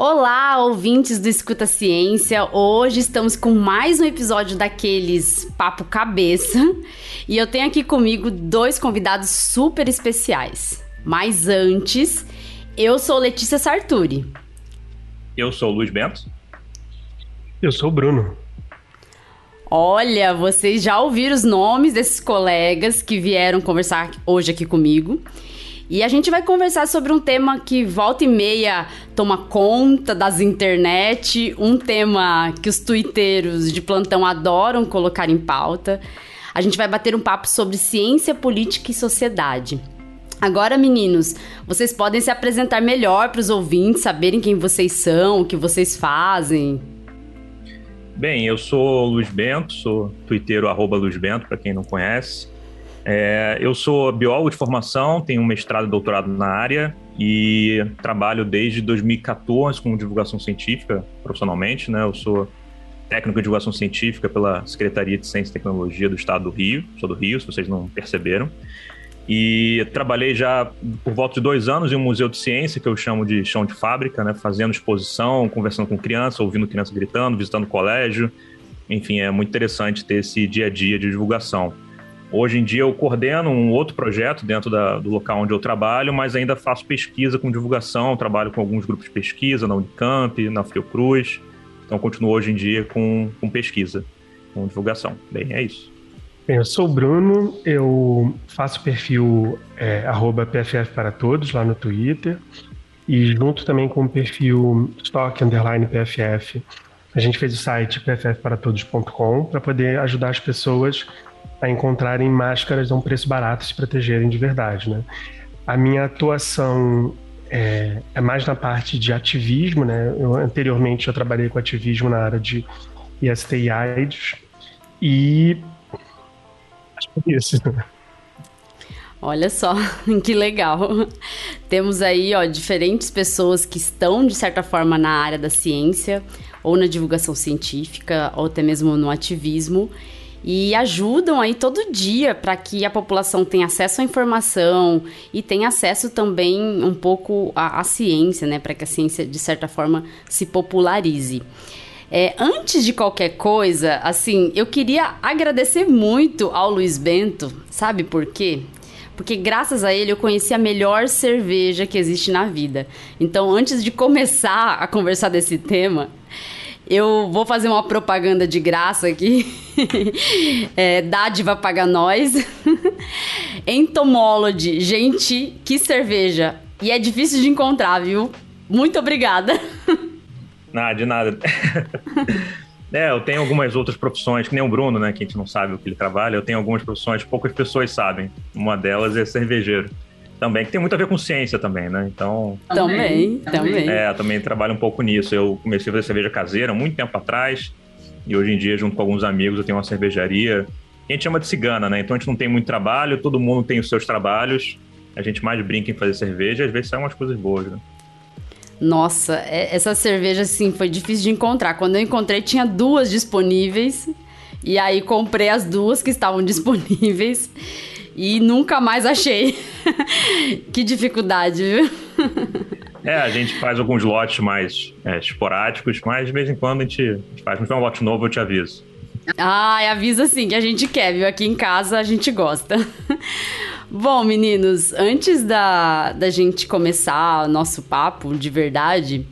Olá, ouvintes do Escuta Ciência. Hoje estamos com mais um episódio daqueles Papo Cabeça. E eu tenho aqui comigo dois convidados super especiais. Mas antes, eu sou Letícia Sarturi. Eu sou o Luiz Bento. Eu sou o Bruno. Olha, vocês já ouviram os nomes desses colegas que vieram conversar hoje aqui comigo. E a gente vai conversar sobre um tema que volta e meia toma conta das internet, um tema que os twitteiros de plantão adoram colocar em pauta. A gente vai bater um papo sobre ciência, política e sociedade. Agora, meninos, vocês podem se apresentar melhor para os ouvintes, saberem quem vocês são, o que vocês fazem. Bem, eu sou Luiz Bento, sou twitteiro arroba Luiz Bento, para quem não conhece. É, eu sou biólogo de formação, tenho um mestrado e doutorado na área e trabalho desde 2014 com divulgação científica profissionalmente, né? Eu sou técnico de divulgação científica pela Secretaria de Ciência e Tecnologia do Estado do Rio, sou do Rio, se vocês não perceberam. E trabalhei já por volta de dois anos em um museu de ciência que eu chamo de chão de fábrica, né? Fazendo exposição, conversando com crianças, ouvindo crianças gritando, visitando colégio. Enfim, é muito interessante ter esse dia a dia de divulgação. Hoje em dia eu coordeno um outro projeto dentro da, do local onde eu trabalho, mas ainda faço pesquisa com divulgação, trabalho com alguns grupos de pesquisa na Unicamp, na Fiocruz. Então continuo hoje em dia com, com pesquisa, com divulgação. Bem, é isso. Bem, eu sou o Bruno, eu faço perfil é, PFF para Todos lá no Twitter e junto também com o perfil Stock Underline PFF, a gente fez o site pffparatodos.com para poder ajudar as pessoas a encontrarem máscaras a um preço barato se protegerem de verdade, né? A minha atuação é, é, mais na parte de ativismo, né? Eu, anteriormente eu trabalhei com ativismo na área de IST e AIDS e acho que é isso. Olha só, que legal. Temos aí, ó, diferentes pessoas que estão de certa forma na área da ciência ou na divulgação científica ou até mesmo no ativismo e ajudam aí todo dia para que a população tenha acesso à informação e tenha acesso também um pouco à, à ciência, né, para que a ciência de certa forma se popularize. É, antes de qualquer coisa, assim, eu queria agradecer muito ao Luiz Bento, sabe por quê? Porque graças a ele eu conheci a melhor cerveja que existe na vida. Então, antes de começar a conversar desse tema, eu vou fazer uma propaganda de graça aqui. é, dádiva paga nós. Entomology. Gente, que cerveja. E é difícil de encontrar, viu? Muito obrigada. Nada, de nada. é, eu tenho algumas outras profissões, que nem o Bruno, né? Que a gente não sabe o que ele trabalha. Eu tenho algumas profissões que poucas pessoas sabem. Uma delas é cervejeiro também, que tem muito a ver com ciência também, né? Então. Também, também. É, também trabalho um pouco nisso. Eu comecei a fazer cerveja caseira muito tempo atrás. E hoje em dia, junto com alguns amigos, eu tenho uma cervejaria. A gente chama de cigana, né? Então a gente não tem muito trabalho, todo mundo tem os seus trabalhos. A gente mais brinca em fazer cerveja e às vezes saem umas coisas boas, né? Nossa, é, essa cerveja, assim, foi difícil de encontrar. Quando eu encontrei, tinha duas disponíveis. E aí comprei as duas que estavam disponíveis e nunca mais achei. que dificuldade, viu? É, a gente faz alguns lotes mais é, esporádicos, mas de vez em quando a gente, a gente faz. Quando tiver um lote novo, eu te aviso. Ah, avisa sim que a gente quer, viu? Aqui em casa a gente gosta. Bom, meninos, antes da, da gente começar o nosso papo de verdade,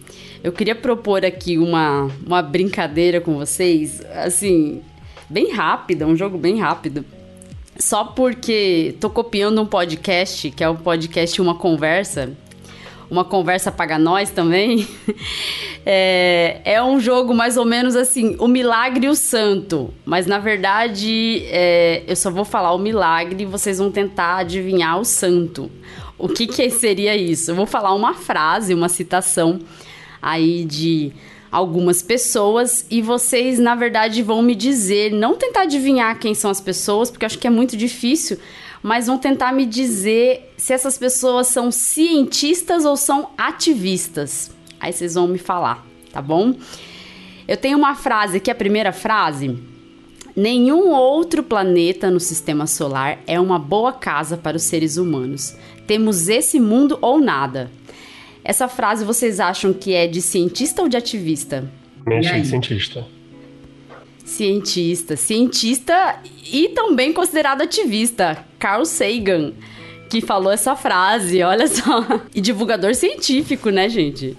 eu queria propor aqui uma, uma brincadeira com vocês, assim, bem rápida, um jogo bem rápido só porque tô copiando um podcast, que é o podcast Uma Conversa, uma conversa paga nós também. é, é, um jogo mais ou menos assim, o milagre e o santo. Mas na verdade, é, eu só vou falar o milagre e vocês vão tentar adivinhar o santo. O que, que seria isso? Eu vou falar uma frase, uma citação aí de algumas pessoas e vocês, na verdade, vão me dizer, não tentar adivinhar quem são as pessoas, porque acho que é muito difícil, mas vão tentar me dizer se essas pessoas são cientistas ou são ativistas. Aí vocês vão me falar, tá bom? Eu tenho uma frase aqui, a primeira frase. Nenhum outro planeta no sistema solar é uma boa casa para os seres humanos. Temos esse mundo ou nada. Essa frase vocês acham que é de cientista ou de ativista? Mente de cientista. Cientista. Cientista e também considerado ativista. Carl Sagan, que falou essa frase, olha só. E divulgador científico, né, gente?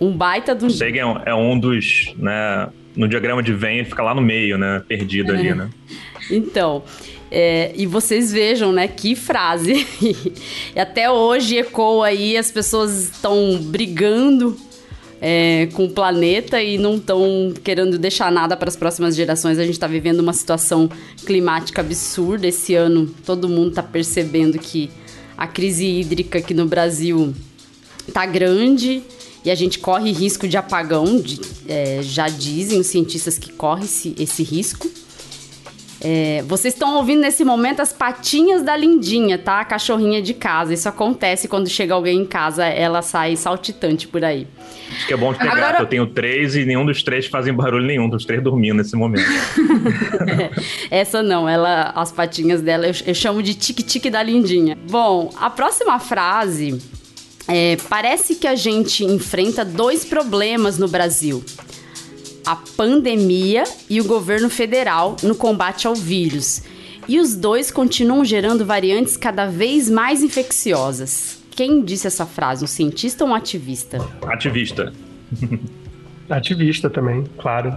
Um baita do. Sagan é um dos, né? No diagrama de Venn, ele fica lá no meio, né? Perdido é. ali, né? Então, é, e vocês vejam, né, que frase. e até hoje ecoa aí, as pessoas estão brigando é, com o planeta e não estão querendo deixar nada para as próximas gerações. A gente está vivendo uma situação climática absurda. Esse ano todo mundo está percebendo que a crise hídrica aqui no Brasil está grande e a gente corre risco de apagão. De, é, já dizem os cientistas que corre esse, esse risco. É, vocês estão ouvindo nesse momento as patinhas da Lindinha, tá? A cachorrinha de casa. Isso acontece quando chega alguém em casa, ela sai saltitante por aí. Acho que é bom de ter Agora... gato. Eu tenho três e nenhum dos três fazem barulho nenhum, dos três dormindo nesse momento. é, essa não, ela, as patinhas dela eu, eu chamo de tique-tique da Lindinha. Bom, a próxima frase é, parece que a gente enfrenta dois problemas no Brasil a pandemia e o governo federal no combate ao vírus. E os dois continuam gerando variantes cada vez mais infecciosas. Quem disse essa frase? Um cientista ou um ativista? Ativista. ativista também, claro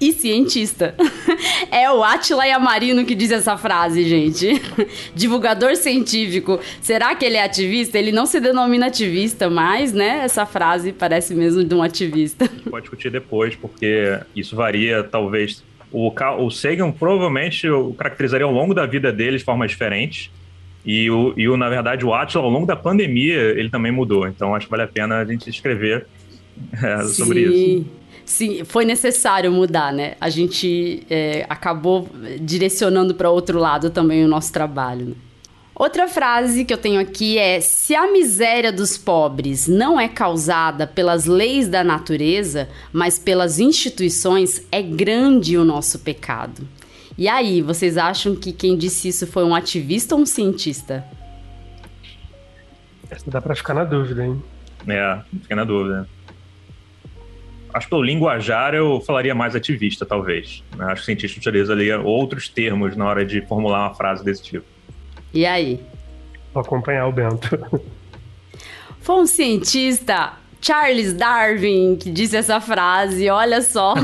e cientista. é o Atila Yamarino que diz essa frase, gente. Divulgador científico. Será que ele é ativista? Ele não se denomina ativista, mas, né, essa frase parece mesmo de um ativista. Pode discutir depois, porque isso varia, talvez. O, o Sagan provavelmente o caracterizaria ao longo da vida dele de forma diferente. E, o, e o, na verdade, o Atila, ao longo da pandemia, ele também mudou. Então, acho que vale a pena a gente escrever é, sobre isso sim, foi necessário mudar, né? A gente é, acabou direcionando para outro lado também o nosso trabalho. Né? Outra frase que eu tenho aqui é: se a miséria dos pobres não é causada pelas leis da natureza, mas pelas instituições, é grande o nosso pecado. E aí, vocês acham que quem disse isso foi um ativista ou um cientista? Essa dá para ficar na dúvida, hein? É, fica na dúvida acho que pelo linguajar eu falaria mais ativista, talvez. Né? Acho que o cientista utiliza ali outros termos na hora de formular uma frase desse tipo. E aí? Vou acompanhar o Bento. Foi um cientista, Charles Darwin, que disse essa frase, olha só.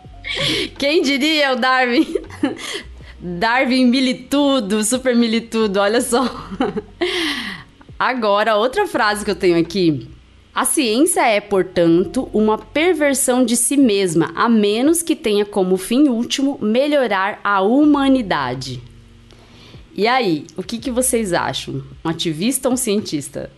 Quem diria o Darwin? Darwin militudo, super militudo, olha só. Agora, outra frase que eu tenho aqui a ciência é, portanto, uma perversão de si mesma, a menos que tenha como fim último melhorar a humanidade. E aí, o que, que vocês acham? Um ativista ou um cientista?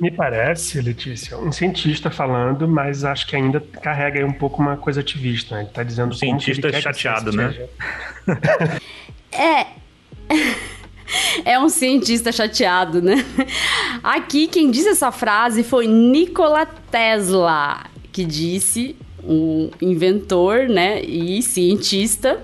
Me parece, Letícia, um cientista falando, mas acho que ainda carrega aí um pouco uma coisa ativista, né? Ele tá dizendo um cientista chateado, né? é. é um cientista chateado, né? Aqui quem disse essa frase foi Nikola Tesla, que disse um inventor, né, e cientista,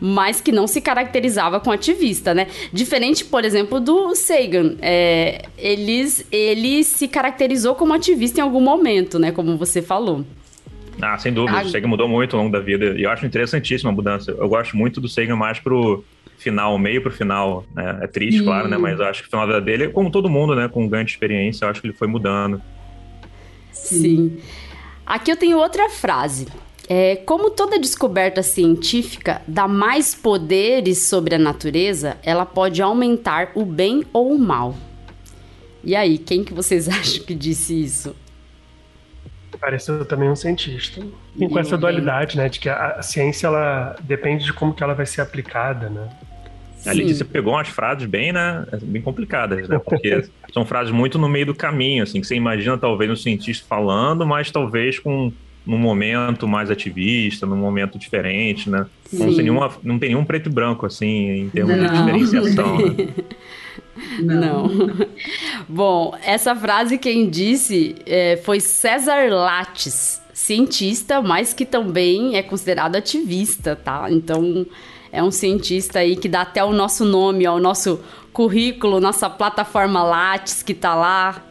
mas que não se caracterizava com ativista, né? Diferente, por exemplo, do Sagan. É, eles, ele se caracterizou como ativista em algum momento, né? Como você falou. Ah, sem dúvida. A... O Sagan mudou muito ao longo da vida. E eu acho interessantíssima a mudança. Eu gosto muito do Sagan mais pro final, meio pro final, né? É triste, claro, né? Mas eu acho que o final da dele, como todo mundo, né? Com ganho de experiência, eu acho que ele foi mudando. Sim. Aqui eu tenho outra frase. É, como toda descoberta científica dá mais poderes sobre a natureza, ela pode aumentar o bem ou o mal. E aí, quem que vocês acham que disse isso? Pareceu também um cientista. E com essa dualidade, né, de que a, a, ciência ela depende de como que ela vai ser aplicada, né? A Letícia pegou umas frases bem, né, bem complicadas, né? Porque são frases muito no meio do caminho, assim, que você imagina talvez um cientista falando, mas talvez com num momento mais ativista, num momento diferente, né? Não tem, nenhuma, não tem nenhum preto e branco, assim, em termos não. de diferenciação. Né? Não. não. Bom, essa frase quem disse é, foi César Lattes, cientista, mas que também é considerado ativista, tá? Então, é um cientista aí que dá até o nosso nome ao nosso currículo, nossa plataforma Lattes que tá lá.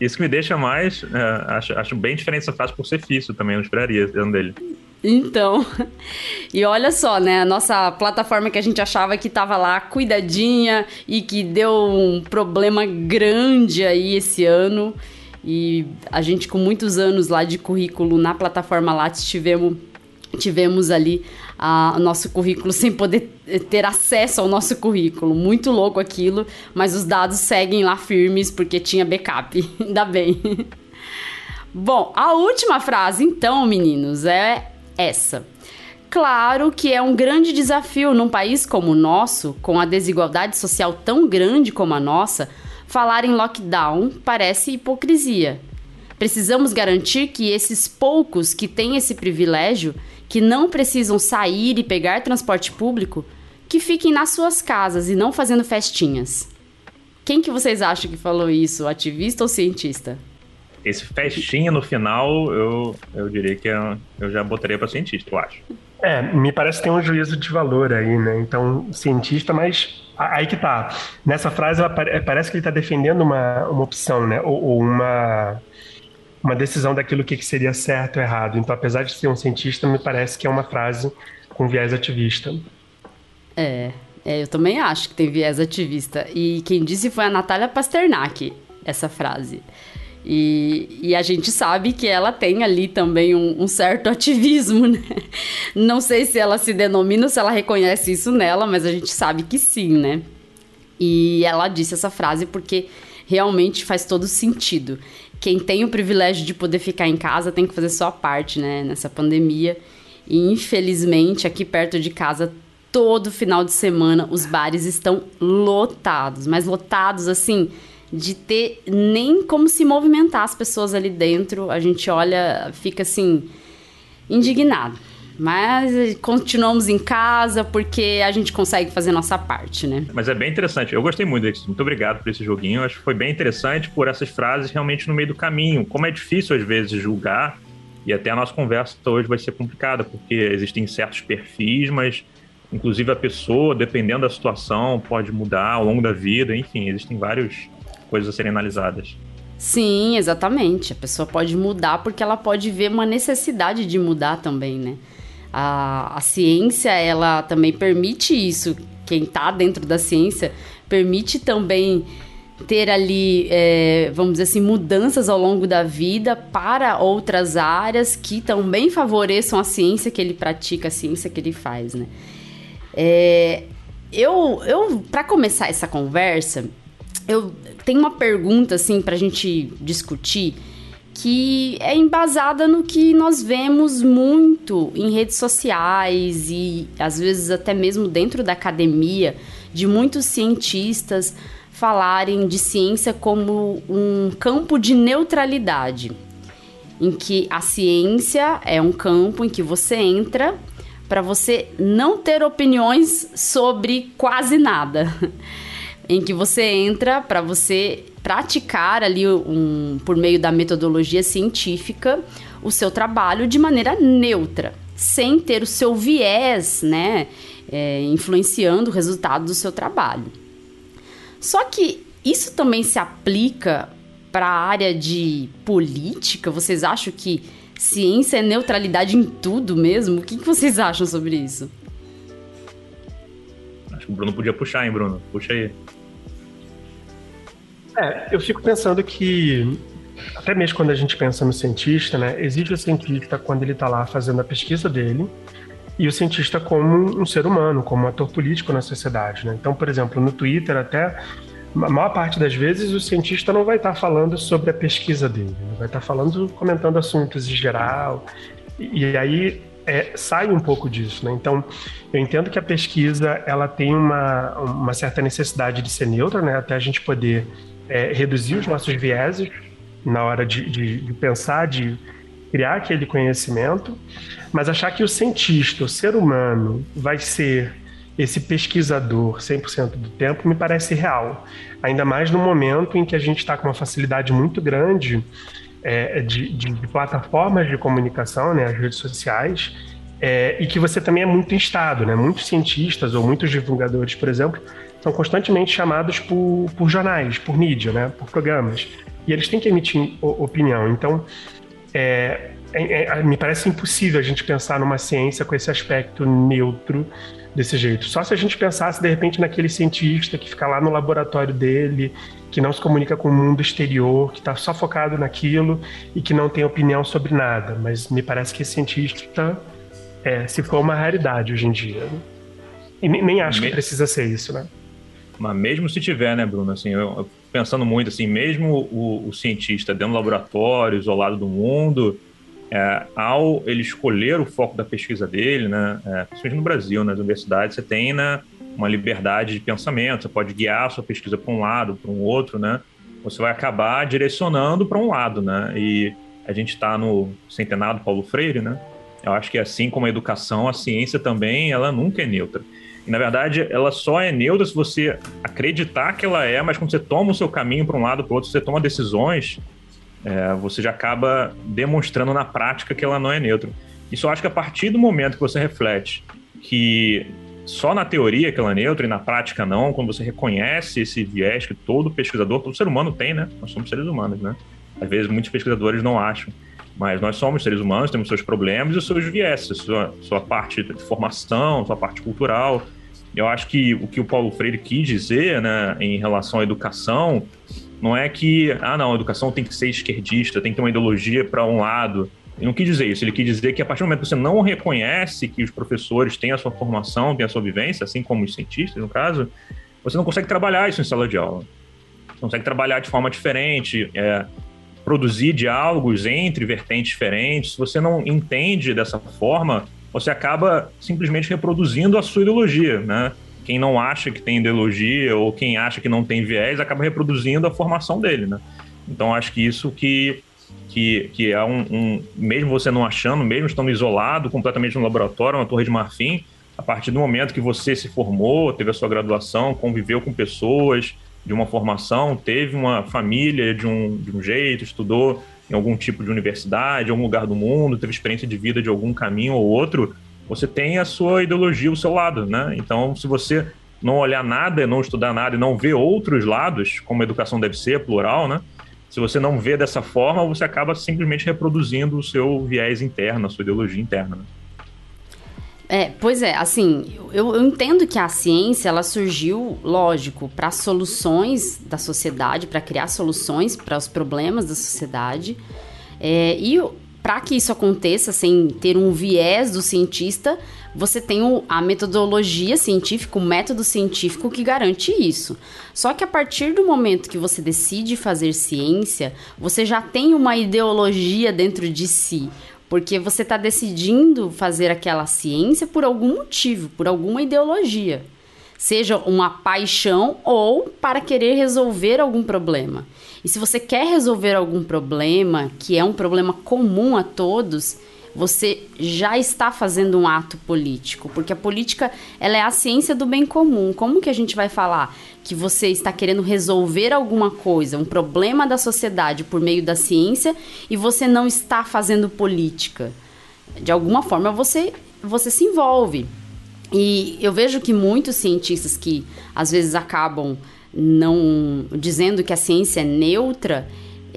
Isso que me deixa mais. É, acho, acho bem diferente essa frase por ser físico também, eu não esperaria dentro dele. Então, e olha só, né? A nossa plataforma que a gente achava que tava lá cuidadinha e que deu um problema grande aí esse ano. E a gente, com muitos anos lá de currículo na plataforma Lattes, tivemos, tivemos ali a, o nosso currículo sem poder ter acesso ao nosso currículo. Muito louco aquilo, mas os dados seguem lá firmes porque tinha backup. Ainda bem. Bom, a última frase, então, meninos, é essa. Claro que é um grande desafio num país como o nosso, com a desigualdade social tão grande como a nossa, falar em lockdown parece hipocrisia. Precisamos garantir que esses poucos que têm esse privilégio, que não precisam sair e pegar transporte público, que fiquem nas suas casas e não fazendo festinhas. Quem que vocês acham que falou isso, ativista ou cientista? Esse festinha no final, eu, eu diria que eu, eu já botaria para cientista, eu acho. É, me parece que tem um juízo de valor aí, né? Então, cientista, mas aí que tá. Nessa frase, ela parece que ele está defendendo uma, uma opção, né? Ou, ou, uma, uma decisão daquilo que seria certo ou errado. Então, apesar de ser um cientista, me parece que é uma frase com viés ativista. É, é eu também acho que tem viés ativista. E quem disse foi a Natália Pasternak, essa frase. E, e, a gente sabe que ela tem ali também um, um, certo ativismo, né? Não sei se ela se denomina se ela reconhece isso nela, mas a gente sabe que sim, né? E ela disse essa frase porque realmente faz todo sentido. Quem tem o privilégio de poder ficar em casa tem que fazer sua parte, né? Nessa pandemia. E infelizmente, aqui perto de casa, todo final de semana, os bares estão lotados, mas lotados assim de ter nem como se movimentar as pessoas ali dentro. A gente olha, fica assim, indignado. Mas continuamos em casa porque a gente consegue fazer nossa parte, né? Mas é bem interessante. Eu gostei muito disso. Muito obrigado por esse joguinho. acho que foi bem interessante por essas frases realmente no meio do caminho. Como é difícil às vezes julgar, e até a nossa conversa hoje vai ser complicada, porque existem certos perfis, mas inclusive a pessoa, dependendo da situação, pode mudar ao longo da vida. Enfim, existem vários coisas a serem analisadas. Sim, exatamente. A pessoa pode mudar porque ela pode ver uma necessidade de mudar também, né? A, a ciência, ela também permite isso. Quem está dentro da ciência permite também ter ali, é, vamos dizer assim, mudanças ao longo da vida para outras áreas que também favoreçam a ciência que ele pratica, a ciência que ele faz, né? É, eu, eu para começar essa conversa, eu tenho uma pergunta assim para a gente discutir que é embasada no que nós vemos muito em redes sociais e às vezes até mesmo dentro da academia de muitos cientistas falarem de ciência como um campo de neutralidade, em que a ciência é um campo em que você entra para você não ter opiniões sobre quase nada. em que você entra para você praticar ali um, por meio da metodologia científica o seu trabalho de maneira neutra, sem ter o seu viés, né, é, influenciando o resultado do seu trabalho. Só que isso também se aplica para a área de política? Vocês acham que ciência é neutralidade em tudo mesmo? O que, que vocês acham sobre isso? Acho que o Bruno podia puxar, hein, Bruno? Puxa aí. É, eu fico pensando que até mesmo quando a gente pensa no cientista, né, existe o cientista quando ele está lá fazendo a pesquisa dele e o cientista como um ser humano, como um ator político na sociedade. Né? Então, por exemplo, no Twitter até a maior parte das vezes o cientista não vai estar tá falando sobre a pesquisa dele, vai estar tá falando, comentando assuntos em geral. E, e aí é, sai um pouco disso, né? Então, eu entendo que a pesquisa ela tem uma, uma certa necessidade de ser neutra, né? Até a gente poder é, reduzir os nossos vieses na hora de, de, de, pensar, de criar aquele conhecimento, mas achar que o cientista, o ser humano, vai ser esse pesquisador 100% do tempo me parece real. Ainda mais no momento em que a gente está com uma facilidade muito grande é, de, de, de, plataformas de comunicação, né, as redes sociais, é, e que você também é muito instado, né? Muitos cientistas ou muitos divulgadores, por exemplo, são constantemente chamados por, por jornais, por mídia, né, por programas. E eles têm que emitir opinião. Então, é, é, é, me parece impossível a gente pensar numa ciência com esse aspecto neutro desse jeito. Só se a gente pensasse, de repente, naquele cientista que fica lá no laboratório dele, que não se comunica com o mundo exterior, que está só focado naquilo e que não tem opinião sobre nada. Mas me parece que esse cientista é, se for uma raridade hoje em dia. Né? E nem acho que precisa ser isso, né? Mas mesmo se tiver, né, Bruno? Assim, eu, pensando muito assim, mesmo o, o cientista dentro do laboratório, isolado do mundo, é, ao ele escolher o foco da pesquisa dele, né, é, principalmente no Brasil, nas universidades, você tem né, uma liberdade de pensamento, você pode guiar a sua pesquisa para um lado, para um outro, né? Você vai acabar direcionando para um lado, né? E a gente está no centenário Paulo Freire, né? Eu acho que assim como a educação, a ciência também, ela nunca é neutra. E, na verdade, ela só é neutra se você acreditar que ela é, mas quando você toma o seu caminho para um lado para o outro, você toma decisões, é, você já acaba demonstrando na prática que ela não é neutra. Isso eu acho que a partir do momento que você reflete que só na teoria que ela é neutra e na prática não, quando você reconhece esse viés que todo pesquisador, todo ser humano tem, né? Nós somos seres humanos, né? Às vezes muitos pesquisadores não acham, mas nós somos seres humanos, temos seus problemas e seus viés, sua, sua parte de formação, sua parte cultural. Eu acho que o que o Paulo Freire quis dizer, né, em relação à educação, não é que, ah, não, a educação tem que ser esquerdista, tem que ter uma ideologia para um lado. Ele não quis dizer isso, ele quis dizer que a partir do momento que você não reconhece que os professores têm a sua formação, têm a sua vivência, assim como os cientistas, no caso, você não consegue trabalhar isso em sala de aula. Você consegue trabalhar de forma diferente, é, produzir diálogos entre vertentes diferentes. Se você não entende dessa forma, você acaba simplesmente reproduzindo a sua ideologia, né? quem não acha que tem ideologia ou quem acha que não tem viés acaba reproduzindo a formação dele, né? Então acho que isso que que, que é um, um, mesmo você não achando, mesmo estando isolado completamente no laboratório, na torre de marfim, a partir do momento que você se formou, teve a sua graduação, conviveu com pessoas de uma formação, teve uma família de um, de um jeito, estudou em algum tipo de universidade, em algum lugar do mundo, teve experiência de vida de algum caminho ou outro, você tem a sua ideologia ao seu lado, né? Então, se você não olhar nada, não estudar nada e não ver outros lados, como a educação deve ser, plural, né? Se você não vê dessa forma, você acaba simplesmente reproduzindo o seu viés interno, a sua ideologia interna. Né? É, pois é, assim, eu, eu, entendo que a ciência ela surgiu, lógico, para soluções da sociedade, para criar soluções para os problemas da sociedade. É, e para que isso aconteça sem ter um viés do cientista, você tem o, a metodologia científica, o método científico que garante isso. Só que a partir do momento que você decide fazer ciência, você já tem uma ideologia dentro de si. Porque você está decidindo fazer aquela ciência por algum motivo, por alguma ideologia. Seja uma paixão ou para querer resolver algum problema. E se você quer resolver algum problema, que é um problema comum a todos, você já está fazendo um ato político, porque a política ela é a ciência do bem comum. Como que a gente vai falar que você está querendo resolver alguma coisa, um problema da sociedade por meio da ciência e você não está fazendo política? De alguma forma você você se envolve. E eu vejo que muitos cientistas que às vezes acabam não dizendo que a ciência é neutra,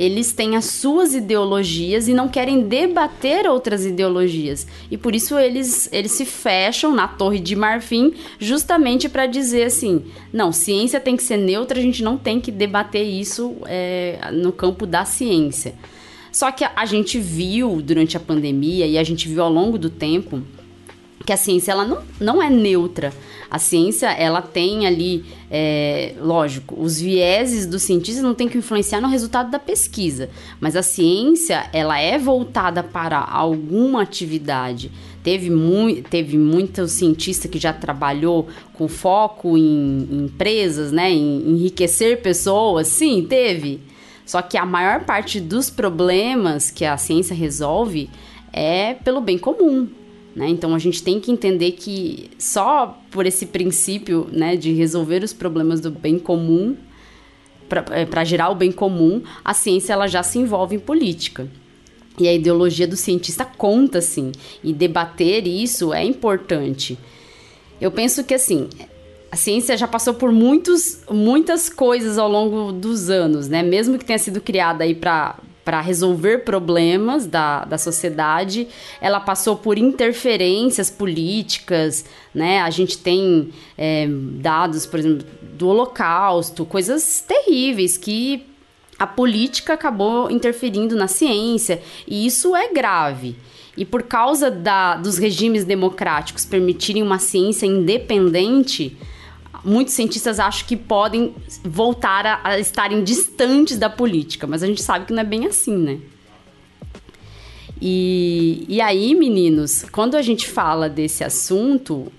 eles têm as suas ideologias e não querem debater outras ideologias. E por isso eles, eles se fecham na Torre de Marfim justamente para dizer assim: não, ciência tem que ser neutra, a gente não tem que debater isso é, no campo da ciência. Só que a, a gente viu durante a pandemia e a gente viu ao longo do tempo que a ciência ela não, não é neutra. A ciência, ela tem ali, é, lógico, os vieses do cientista não tem que influenciar no resultado da pesquisa, mas a ciência, ela é voltada para alguma atividade. Teve, mu teve muito cientista que já trabalhou com foco em, em empresas, né, em enriquecer pessoas, sim, teve. Só que a maior parte dos problemas que a ciência resolve é pelo bem comum, né? Então a gente tem que entender que só por esse princípio né, de resolver os problemas do bem comum, para é, gerar o bem comum, a ciência ela já se envolve em política. E a ideologia do cientista conta, sim. E debater isso é importante. Eu penso que, assim, a ciência já passou por muitos, muitas coisas ao longo dos anos, né? Mesmo que tenha sido criada aí para para resolver problemas da, da sociedade, ela passou por interferências políticas, né? A gente tem é, dados, por exemplo, do Holocausto, coisas terríveis que a política acabou interferindo na ciência, e isso é grave. E por causa da, dos regimes democráticos permitirem uma ciência independente, muitos cientistas acham que podem voltar a, a estarem distantes da política, mas a gente sabe que não é bem assim, né? E, e aí, meninos, quando a gente fala desse assunto,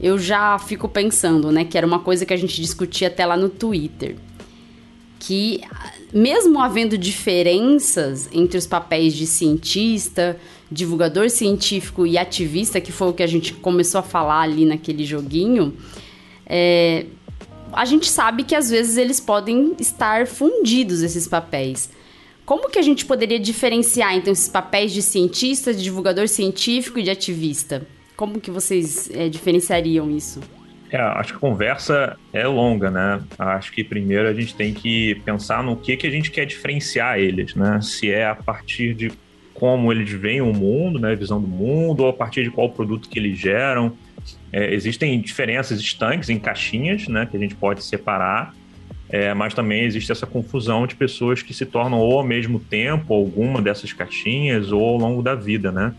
eu já fico pensando, né, que era uma coisa que a gente discutia até lá no Twitter. Que, mesmo havendo diferenças entre os papéis de cientista, divulgador científico e ativista, que foi o que a gente começou a falar ali naquele joguinho, é, a gente sabe que às vezes eles podem estar fundidos, esses papéis. Como que a gente poderia diferenciar, então, esses papéis de cientista, de divulgador científico e de ativista? Como que vocês é, diferenciariam isso? É, acho que a conversa é longa, né? Acho que primeiro a gente tem que pensar no que, que a gente quer diferenciar eles, né? Se é a partir de como eles veem o mundo, né? A visão do mundo, ou a partir de qual produto que eles geram, é, existem diferenças estanques em caixinhas, né, que a gente pode separar, é, mas também existe essa confusão de pessoas que se tornam ou ao mesmo tempo alguma dessas caixinhas ou ao longo da vida, né?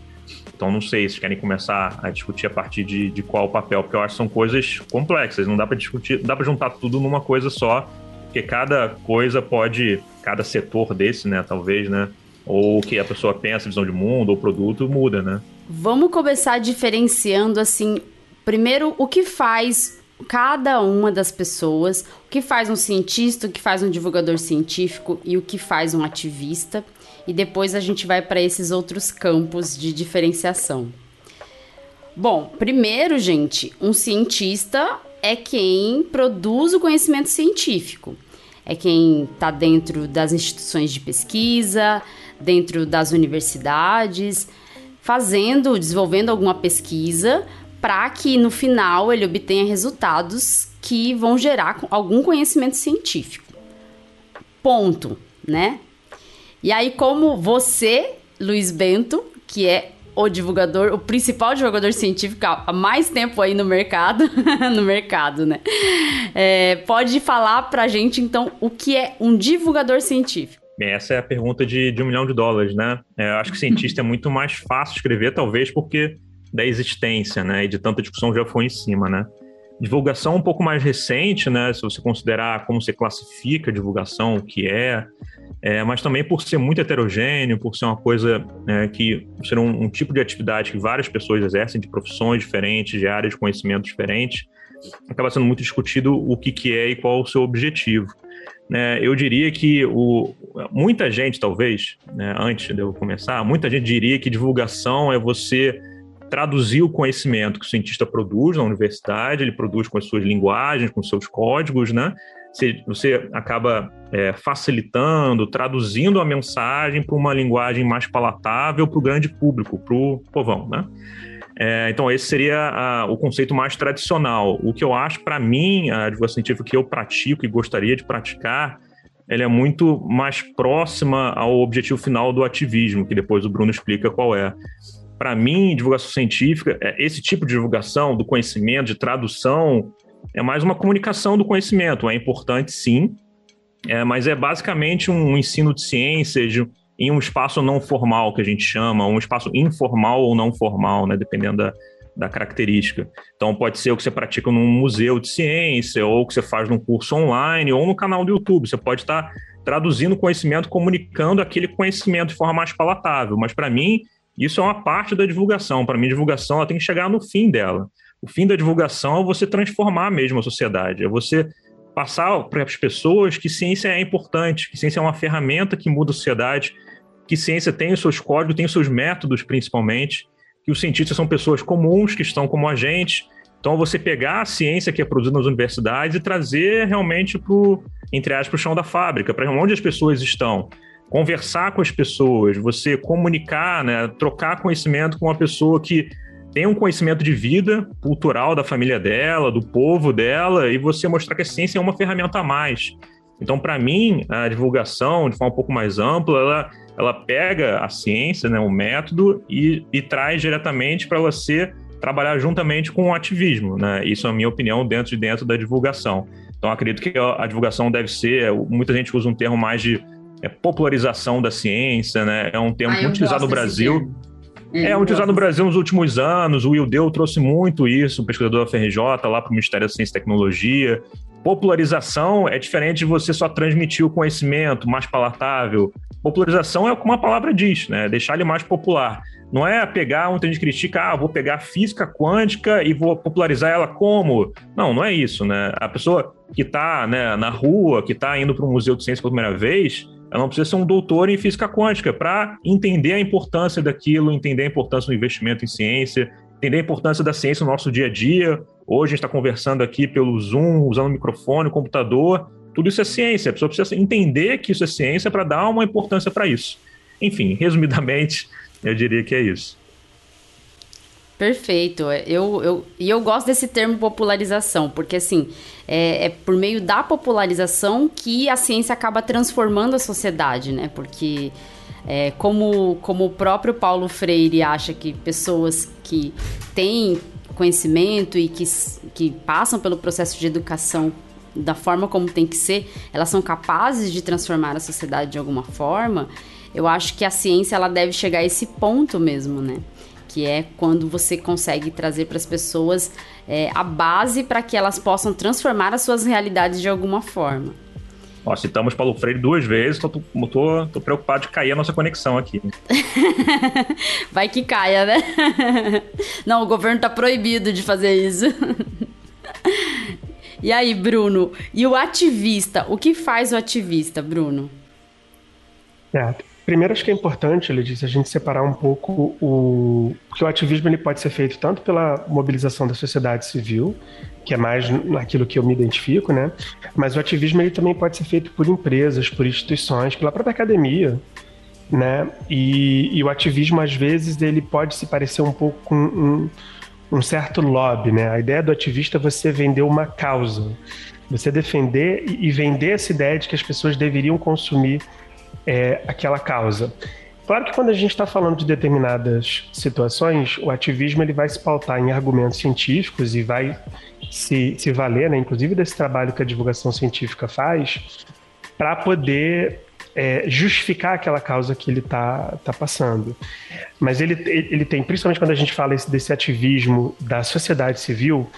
Então não sei se querem começar a discutir a partir de, de qual papel, porque eu acho que são coisas complexas, não dá para discutir, não dá para juntar tudo numa coisa só, porque cada coisa pode, cada setor desse, né, talvez, né, ou o que a pessoa pensa, visão de mundo ou produto muda, né? Vamos começar diferenciando assim Primeiro, o que faz cada uma das pessoas, o que faz um cientista, o que faz um divulgador científico e o que faz um ativista, e depois a gente vai para esses outros campos de diferenciação. Bom, primeiro, gente, um cientista é quem produz o conhecimento científico. É quem está dentro das instituições de pesquisa, dentro das universidades, fazendo, desenvolvendo alguma pesquisa para que no final ele obtenha resultados que vão gerar algum conhecimento científico. Ponto, né? E aí, como você, Luiz Bento, que é o divulgador, o principal divulgador científico há mais tempo aí no mercado, no mercado, né? É, pode falar pra gente, então, o que é um divulgador científico? Bem, essa é a pergunta de, de um milhão de dólares, né? É, eu acho que cientista é muito mais fácil escrever, talvez, porque da existência, né? E de tanta discussão já foi em cima, né? Divulgação um pouco mais recente, né? Se você considerar como você classifica a divulgação, o que é, é, mas também por ser muito heterogêneo, por ser uma coisa é, que ser um, um, tipo de atividade que várias pessoas exercem de profissões diferentes, de áreas de conhecimento diferentes, acaba sendo muito discutido o que, que é e qual o seu objetivo. Né, eu diria que o, muita gente, talvez, né, antes de eu começar, muita gente diria que divulgação é você traduzir o conhecimento que o cientista produz na universidade, ele produz com as suas linguagens, com seus códigos, né? Você, você acaba é, facilitando, traduzindo a mensagem para uma linguagem mais palatável para o grande público, para o povão, né? É, então, esse seria a, o conceito mais tradicional. O que eu acho, para mim, a divulgação científica que eu pratico e gostaria de praticar, ela é muito mais próxima ao objetivo final do ativismo, que depois o Bruno explica qual é para mim, divulgação científica, é, esse tipo de divulgação do conhecimento, de tradução, é mais uma comunicação do conhecimento. É importante, sim, é, mas é basicamente um ensino de ciências de, em um espaço não formal, que a gente chama, um espaço informal ou não formal, né, dependendo da, da característica. Então, pode ser o que você pratica num museu de ciência, ou o que você faz num curso online, ou no canal do YouTube. Você pode estar traduzindo conhecimento, comunicando aquele conhecimento de forma mais palatável. Mas, para mim, isso é uma parte da divulgação. Para mim, divulgação ela tem que chegar no fim dela. O fim da divulgação é você transformar mesmo a sociedade, é você passar para as pessoas que ciência é importante, que ciência é uma ferramenta que muda a sociedade, que ciência tem os seus códigos, tem os seus métodos principalmente, que os cientistas são pessoas comuns que estão como a gente. Então, você pegar a ciência que é produzida nas universidades e trazer realmente para o, entre aspas, para o chão da fábrica, para onde as pessoas estão conversar com as pessoas, você comunicar, né, trocar conhecimento com uma pessoa que tem um conhecimento de vida cultural da família dela, do povo dela, e você mostrar que a ciência é uma ferramenta a mais. Então, para mim, a divulgação, de forma um pouco mais ampla, ela, ela pega a ciência, né, o método, e, e traz diretamente para você trabalhar juntamente com o ativismo. Né? Isso é a minha opinião dentro de dentro da divulgação. Então, acredito que a divulgação deve ser, muita gente usa um termo mais de é, popularização da ciência, né? É um termo ah, muito utilizado no Brasil. É, é utilizado no Brasil nos últimos anos. O Will Deu trouxe muito isso, o pesquisador da FRJ, lá para o Ministério da Ciência e Tecnologia. Popularização é diferente de você só transmitir o conhecimento mais palatável. Popularização é como a palavra diz, né? Deixar ele mais popular. Não é pegar, onde a gente critica, ah, vou pegar física quântica e vou popularizar ela como? Não, não é isso, né? A pessoa que está né, na rua, que está indo para um museu de ciência pela primeira vez, ela não precisa ser um doutor em física quântica para entender a importância daquilo, entender a importância do investimento em ciência, entender a importância da ciência no nosso dia a dia. Hoje a gente está conversando aqui pelo Zoom, usando o microfone, o computador. Tudo isso é ciência. A pessoa precisa entender que isso é ciência para dar uma importância para isso. Enfim, resumidamente, eu diria que é isso. Perfeito. Eu, eu, e eu gosto desse termo popularização, porque assim, é, é, por meio da popularização que a ciência acaba transformando a sociedade, né? Porque é, como, como o próprio Paulo Freire acha que pessoas que têm conhecimento e que, que passam pelo processo de educação da forma como tem que ser, elas são capazes de transformar a sociedade de alguma forma, eu acho que a ciência ela deve chegar a esse ponto mesmo, né? Que é quando você consegue trazer para as pessoas é, a base para que elas possam transformar as suas realidades de alguma forma. Ó, citamos Paulo Freire duas vezes, tô, tô, tô preocupado de cair a nossa conexão aqui. Vai que caia, né? Não, o governo tá proibido de fazer isso. E aí, Bruno? E o ativista? O que faz o ativista, Bruno? É, Primeiro, acho que é importante, ele disse, a gente separar um pouco o. Porque o ativismo ele pode ser feito tanto pela mobilização da sociedade civil, que é mais naquilo que eu me identifico, né? Mas o ativismo ele também pode ser feito por empresas, por instituições, pela própria academia, né? E, e o ativismo, às vezes, ele pode se parecer um pouco com um, um certo lobby, né? A ideia do ativista é você vender uma causa, você defender e vender essa ideia de que as pessoas deveriam consumir é, aquela causa. Claro que quando a gente está falando de determinadas situações, o ativismo ele vai se pautar em argumentos científicos e vai se, se valer, né, inclusive desse trabalho que a divulgação científica faz, para poder é, justificar aquela causa que ele está tá passando. Mas ele, ele tem, principalmente quando a gente fala esse, desse ativismo da sociedade civil,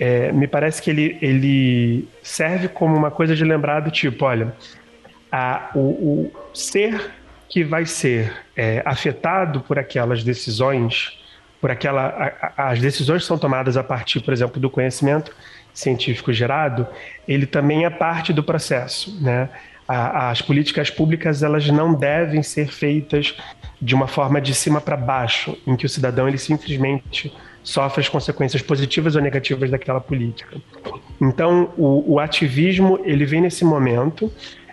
é, me parece que ele, ele serve como uma coisa de lembrar do tipo, olha, a, o, o ser que vai ser é, afetado por aquelas decisões, por aquela, a, as decisões são tomadas a partir, por exemplo, do conhecimento científico gerado, ele também é parte do processo, né? as políticas públicas elas não devem ser feitas de uma forma de cima para baixo, em que o cidadão ele simplesmente sofre as consequências positivas ou negativas daquela política. Então, o, o ativismo ele vem nesse momento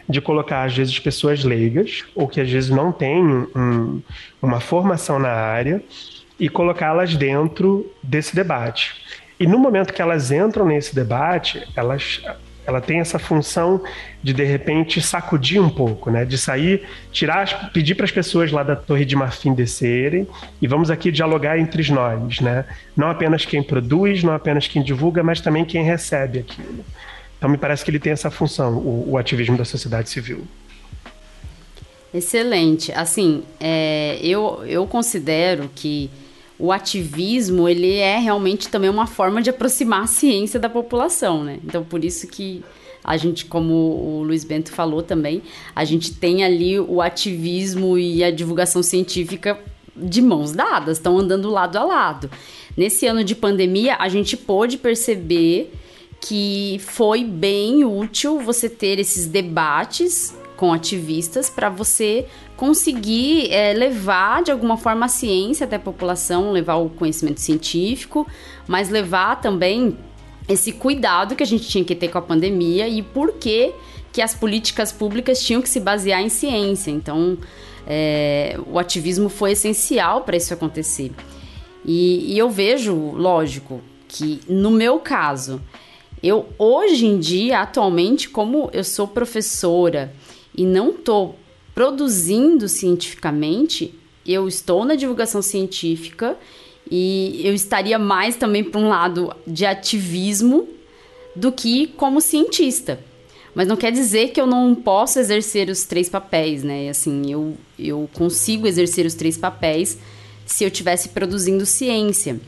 de colocar, às vezes, pessoas leigas, ou que às vezes não têm um, uma formação na área, e colocá-las dentro desse debate. E no momento que elas entram nesse debate, elas ela tem essa função de de repente sacudir um pouco, né? De sair, tirar, pedir para as pessoas lá da Torre de Marfim descerem e vamos aqui dialogar entre nós, né? Não apenas quem produz, não apenas quem divulga, mas também quem recebe aquilo. Então me parece que ele tem essa função, o, o ativismo da sociedade civil. Excelente. Assim, é, eu, eu considero que o ativismo ele é realmente também uma forma de aproximar a ciência da população, né? Então por isso que a gente, como o Luiz Bento falou também, a gente tem ali o ativismo e a divulgação científica de mãos dadas, estão andando lado a lado. Nesse ano de pandemia, a gente pôde perceber que foi bem útil você ter esses debates com ativistas para você conseguir é, levar de alguma forma a ciência até a população, levar o conhecimento científico, mas levar também esse cuidado que a gente tinha que ter com a pandemia e por que que as políticas públicas tinham que se basear em ciência. Então, é, o ativismo foi essencial para isso acontecer. E, e eu vejo, lógico, que no meu caso, eu hoje em dia, atualmente, como eu sou professora e não estou produzindo cientificamente, eu estou na divulgação científica e eu estaria mais também para um lado de ativismo do que como cientista. Mas não quer dizer que eu não possa exercer os três papéis, né? Assim, eu, eu consigo exercer os três papéis se eu estivesse produzindo ciência.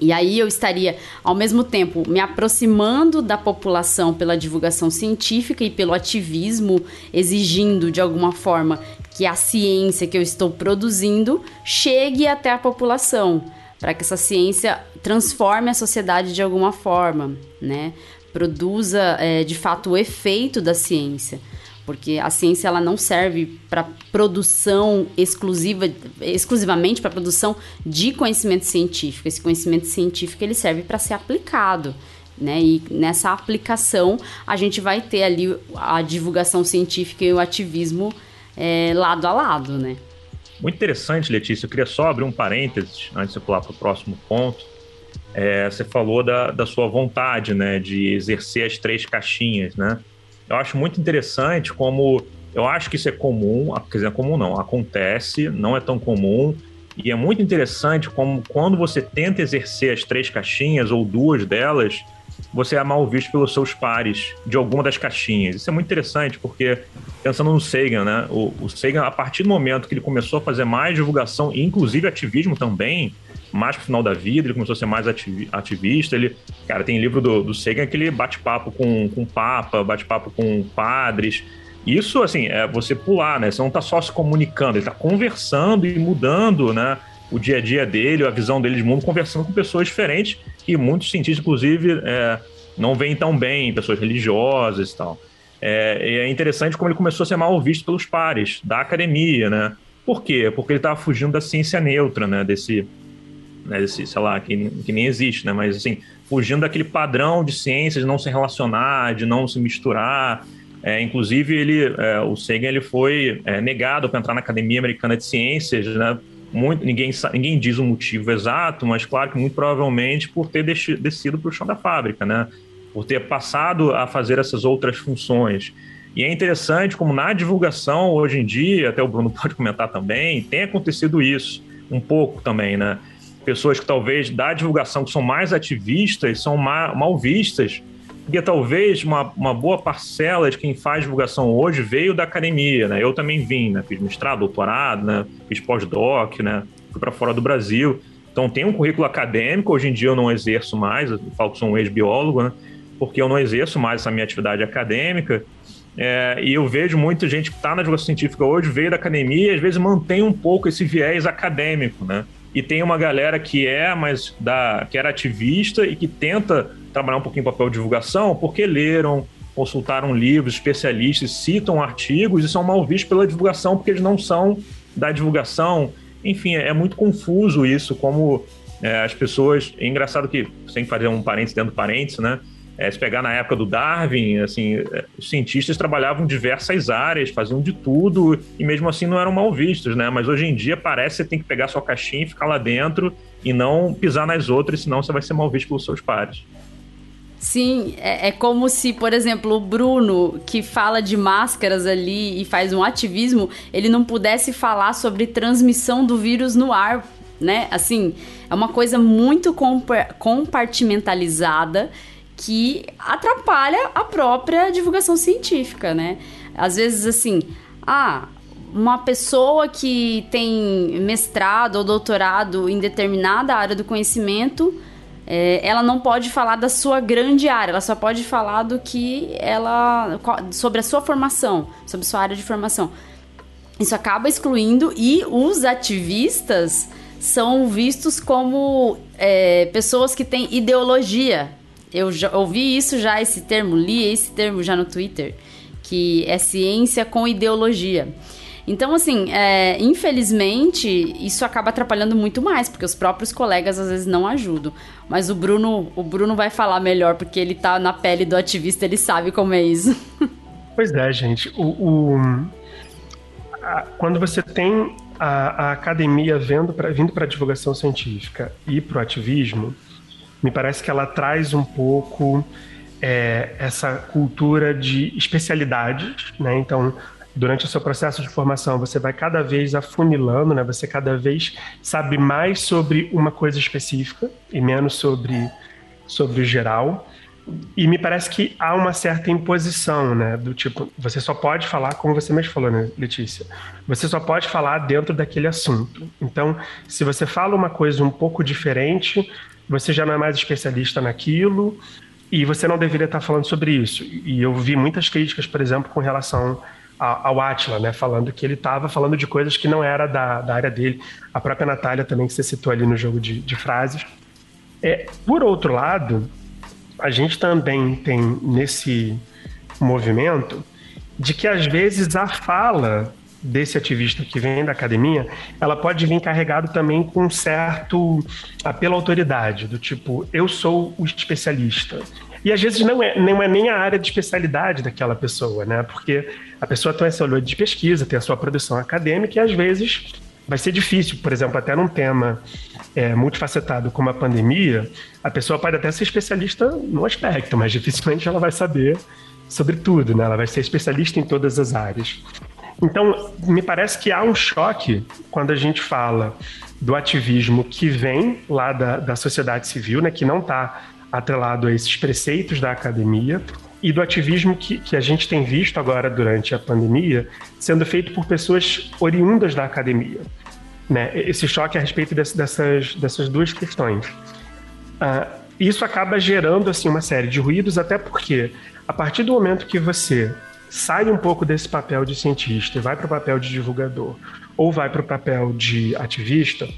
E aí eu estaria, ao mesmo tempo, me aproximando da população pela divulgação científica e pelo ativismo, exigindo de alguma forma que a ciência que eu estou produzindo chegue até a população, para que essa ciência transforme a sociedade de alguma forma, né? Produza é, de fato o efeito da ciência porque a ciência ela não serve para produção exclusiva, exclusivamente para produção de conhecimento científico. Esse conhecimento científico ele serve para ser aplicado. Né? E nessa aplicação a gente vai ter ali a divulgação científica e o ativismo é, lado a lado, né? Muito interessante, Letícia. Eu queria só abrir um parênteses antes de pular para o próximo ponto. É, você falou da, da sua vontade, né, de exercer as três caixinhas, né? Eu acho muito interessante como eu acho que isso é comum, quer dizer, é comum não, acontece, não é tão comum. E é muito interessante como quando você tenta exercer as três caixinhas ou duas delas, você é mal visto pelos seus pares de alguma das caixinhas. Isso é muito interessante porque pensando no Sagan, né? O, o Sagan, a partir do momento que ele começou a fazer mais divulgação, inclusive ativismo também, mais pro final da vida, ele começou a ser mais ativista. Ele, cara, tem livro do, do Sagan que ele bate papo com, com Papa, bate papo com padres. Isso, assim, é você pular, né? Você não tá só se comunicando, ele tá conversando e mudando, né? O dia a dia dele, a visão dele de mundo, conversando com pessoas diferentes e muitos cientistas, inclusive, é, não veem tão bem, pessoas religiosas e tal. É, é interessante como ele começou a ser mal visto pelos pares da academia, né? Por quê? Porque ele estava fugindo da ciência neutra, né? Desse, né, sei lá, que, que nem existe, né? Mas assim, fugindo daquele padrão de ciências, de não se relacionar, de não se misturar. É, inclusive, ele, é, o Sagan ele foi é, negado para entrar na Academia Americana de Ciências, né? Muito, ninguém, ninguém diz o motivo exato, mas claro que muito provavelmente por ter descido para o chão da fábrica, né? Por ter passado a fazer essas outras funções. E é interessante como na divulgação, hoje em dia, até o Bruno pode comentar também, tem acontecido isso um pouco também, né? Pessoas que talvez da divulgação que são mais ativistas são mal, vistas, porque talvez uma, uma boa parcela de quem faz divulgação hoje veio da academia, né? Eu também vim, né? Fiz mestrado, doutorado, né? Fiz pós-doc, né? Fui para fora do Brasil. Então tem um currículo acadêmico, hoje em dia eu não exerço mais, eu falo que sou um ex-biólogo, né? Porque eu não exerço mais essa minha atividade acadêmica. É, e eu vejo muita gente que está na divulgação científica hoje, veio da academia e às vezes mantém um pouco esse viés acadêmico, né? E tem uma galera que é mas da que era ativista e que tenta trabalhar um pouquinho o papel de divulgação porque leram consultaram livros especialistas citam artigos e são mal vistos pela divulgação porque eles não são da divulgação. Enfim é, muito confuso isso como é, as pessoas é engraçado que sem fazer um parênteses dentro do parênteses né é, se pegar na época do Darwin, assim, é, os cientistas trabalhavam em diversas áreas, faziam de tudo e mesmo assim não eram mal vistos, né? Mas hoje em dia parece que você tem que pegar sua caixinha e ficar lá dentro e não pisar nas outras, senão você vai ser mal visto pelos seus pares. Sim, é, é, como se, por exemplo, o Bruno, que fala de máscaras ali e faz um ativismo, ele não pudesse falar sobre transmissão do vírus no ar, né? Assim, é uma coisa muito compartimentalizada que atrapalha a própria divulgação científica, né? Às vezes, assim, ah, uma pessoa que tem mestrado ou doutorado em determinada área do conhecimento, é, ela não pode falar da sua grande área, ela só pode falar do que ela. sobre a sua formação, sobre a sua área de formação. Isso acaba excluindo e os ativistas são vistos como é, pessoas que têm ideologia eu ouvi isso já, esse termo, li esse termo já no Twitter, que é ciência com ideologia. Então, assim, é, infelizmente, isso acaba atrapalhando muito mais, porque os próprios colegas às vezes não ajudam. Mas o Bruno, o Bruno vai falar melhor, porque ele tá na pele do ativista, ele sabe como é isso. Pois é, gente. O, o a, quando você tem a, a academia vendo pra, vindo para a divulgação científica e para o ativismo, me parece que ela traz um pouco é, essa cultura de especialidades, né? Então, durante o seu processo de formação, você vai cada vez afunilando, né? Você cada vez sabe mais sobre uma coisa específica e menos sobre, sobre o geral. E me parece que há uma certa imposição, né? Do tipo, você só pode falar, como você mesmo falou, né, Letícia? Você só pode falar dentro daquele assunto. Então, se você fala uma coisa um pouco diferente, você já não é mais especialista naquilo e você não deveria estar falando sobre isso. E eu vi muitas críticas, por exemplo, com relação ao Atila, né? Falando que ele estava falando de coisas que não era da, da área dele. A própria Natália também, que você citou ali no jogo de, de frases. É, por outro lado a gente também tem nesse movimento de que às vezes a fala desse ativista que vem da academia, ela pode vir carregado também com um certo apelo à autoridade, do tipo, eu sou o especialista. E às vezes não é, não é nem a área de especialidade daquela pessoa, né? Porque a pessoa tem essa olho de pesquisa, tem a sua produção acadêmica e às vezes vai ser difícil, por exemplo, até num tema é, multifacetado como a pandemia, a pessoa pode até ser especialista no aspecto, mas dificilmente ela vai saber sobre tudo, né? Ela vai ser especialista em todas as áreas. Então, me parece que há um choque quando a gente fala do ativismo que vem lá da, da sociedade civil, né? Que não está atrelado a esses preceitos da academia, e do ativismo que, que a gente tem visto agora durante a pandemia sendo feito por pessoas oriundas da academia. Né? Esse choque a respeito desse, dessas, dessas duas questões. Uh, isso acaba gerando assim uma série de ruídos, até porque a partir do momento que você sai um pouco desse papel de cientista e vai para o papel de divulgador ou vai para o papel de ativista,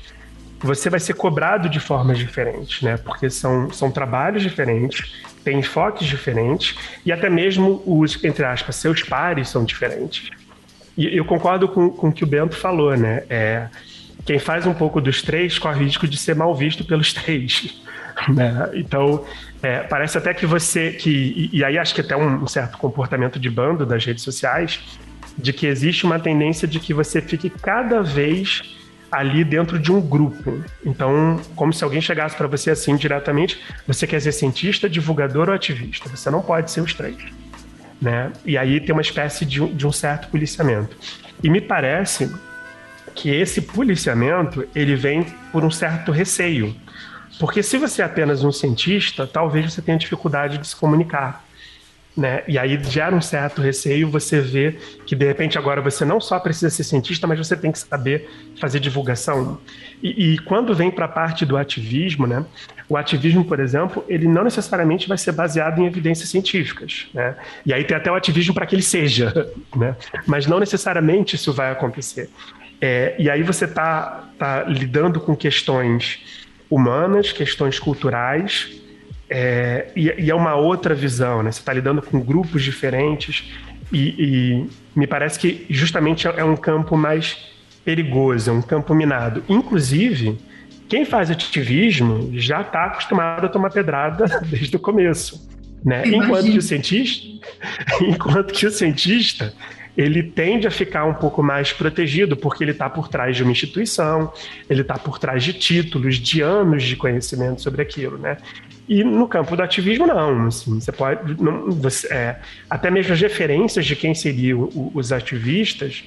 você vai ser cobrado de formas diferentes, né? Porque são, são trabalhos diferentes, tem enfoques diferentes e até mesmo os, entre aspas, seus pares são diferentes. E eu concordo com, com o que o Bento falou, né? É, quem faz um pouco dos três corre risco de ser mal visto pelos três. Né? Então, é, parece até que você. que E, aí acho que até um, um certo comportamento de bando das redes sociais, de que existe uma tendência de que você fique cada vez ali dentro de um grupo. Então, como se alguém chegasse para você assim diretamente, você quer ser cientista, divulgador ou ativista? Você não pode ser os três. Né? E aí tem uma espécie de, de um certo policiamento. E me parece que esse policiamento ele vem por um certo receio. Porque se você é apenas um cientista, talvez você tenha dificuldade de se comunicar. Né? E aí gera um certo receio você vê que de repente agora você não só precisa ser cientista, mas você tem que saber fazer divulgação. E, e quando vem para a parte do ativismo, né? O ativismo, por exemplo, ele não necessariamente vai ser baseado em evidências científicas, né? E aí tem até o ativismo para que ele seja, né? Mas não necessariamente isso vai acontecer. É, e aí você está tá lidando com questões humanas, questões culturais, é, e, e, é uma outra visão, né? Você está lidando com grupos diferentes e, e, me parece que justamente é um campo mais perigoso, é um campo minado. Inclusive, quem faz ativismo já está acostumado a tomar pedrada desde o começo, né? Enquanto que o cientista, enquanto que o cientista ele tende a ficar um pouco mais protegido, porque ele está por trás de uma instituição, ele está por trás de títulos, de anos de conhecimento sobre aquilo, né? E no campo do ativismo, não. Assim, você pode. Não, você, é, até mesmo as referências de quem seriam os ativistas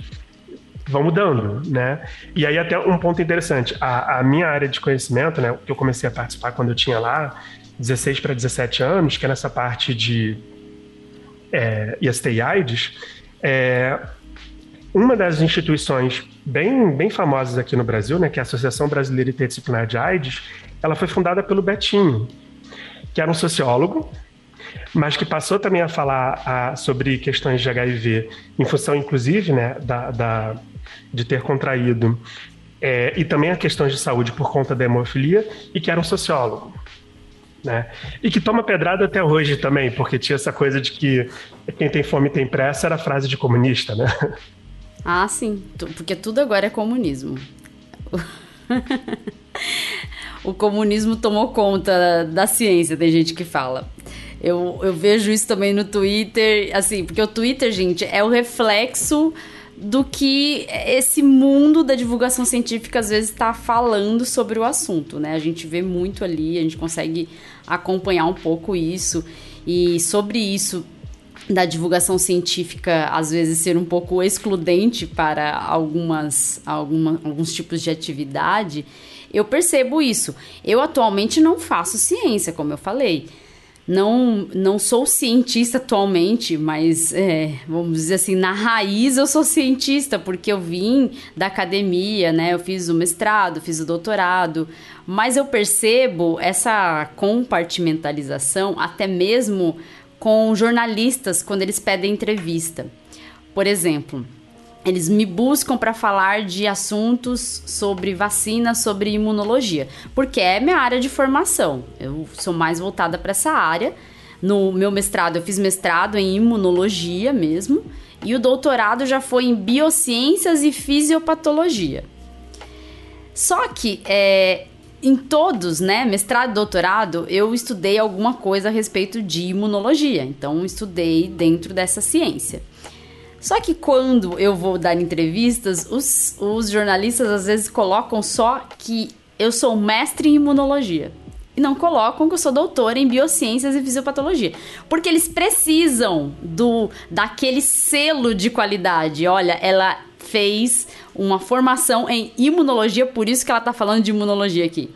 vão mudando, né? E aí até um ponto interessante, a, a, minha área de conhecimento, né, que eu comecei a participar quando eu tinha lá 16 para 17 anos, que é nessa parte de é, IST AIDS, é, uma das instituições bem, bem famosas aqui no Brasil, né, que é a Associação Brasileira Interdisciplinar de AIDS, ela foi fundada pelo Betinho, que era um sociólogo, mas que passou também a falar a, sobre questões de HIV, em função, inclusive, né, da, da de ter contraído, é, e também a questões de saúde por conta da hemofilia, e que era um sociólogo. Né? E que toma pedrada até hoje também, porque tinha essa coisa de que quem tem fome tem pressa era frase de comunista, né? Ah, sim, porque tudo agora é comunismo. o comunismo tomou conta da ciência, tem gente que fala. Eu, eu vejo isso também no Twitter, assim, porque o Twitter, gente, é o reflexo do que esse mundo da divulgação científica às vezes está falando sobre o assunto, né? A gente vê muito ali, a gente consegue acompanhar um pouco isso e sobre isso da divulgação científica às vezes ser um pouco excludente para algumas, alguma, alguns tipos de atividade, eu percebo isso. Eu atualmente não faço ciência, como eu falei. Não, não sou cientista atualmente, mas é, vamos dizer assim, na raiz eu sou cientista, porque eu vim da academia, né? Eu fiz o mestrado, fiz o doutorado, mas eu percebo essa compartimentalização até mesmo com jornalistas quando eles pedem entrevista. Por exemplo, eles me buscam para falar de assuntos sobre vacina, sobre imunologia, porque é minha área de formação. Eu sou mais voltada para essa área. No meu mestrado, eu fiz mestrado em imunologia mesmo, e o doutorado já foi em biociências e fisiopatologia. Só que é, em todos, né, mestrado e doutorado, eu estudei alguma coisa a respeito de imunologia. Então, estudei dentro dessa ciência. Só que quando eu vou dar entrevistas, os, os jornalistas às vezes colocam só que eu sou mestre em imunologia. E não colocam que eu sou doutora em biociências e fisiopatologia. Porque eles precisam do daquele selo de qualidade. Olha, ela fez uma formação em imunologia, por isso que ela está falando de imunologia aqui.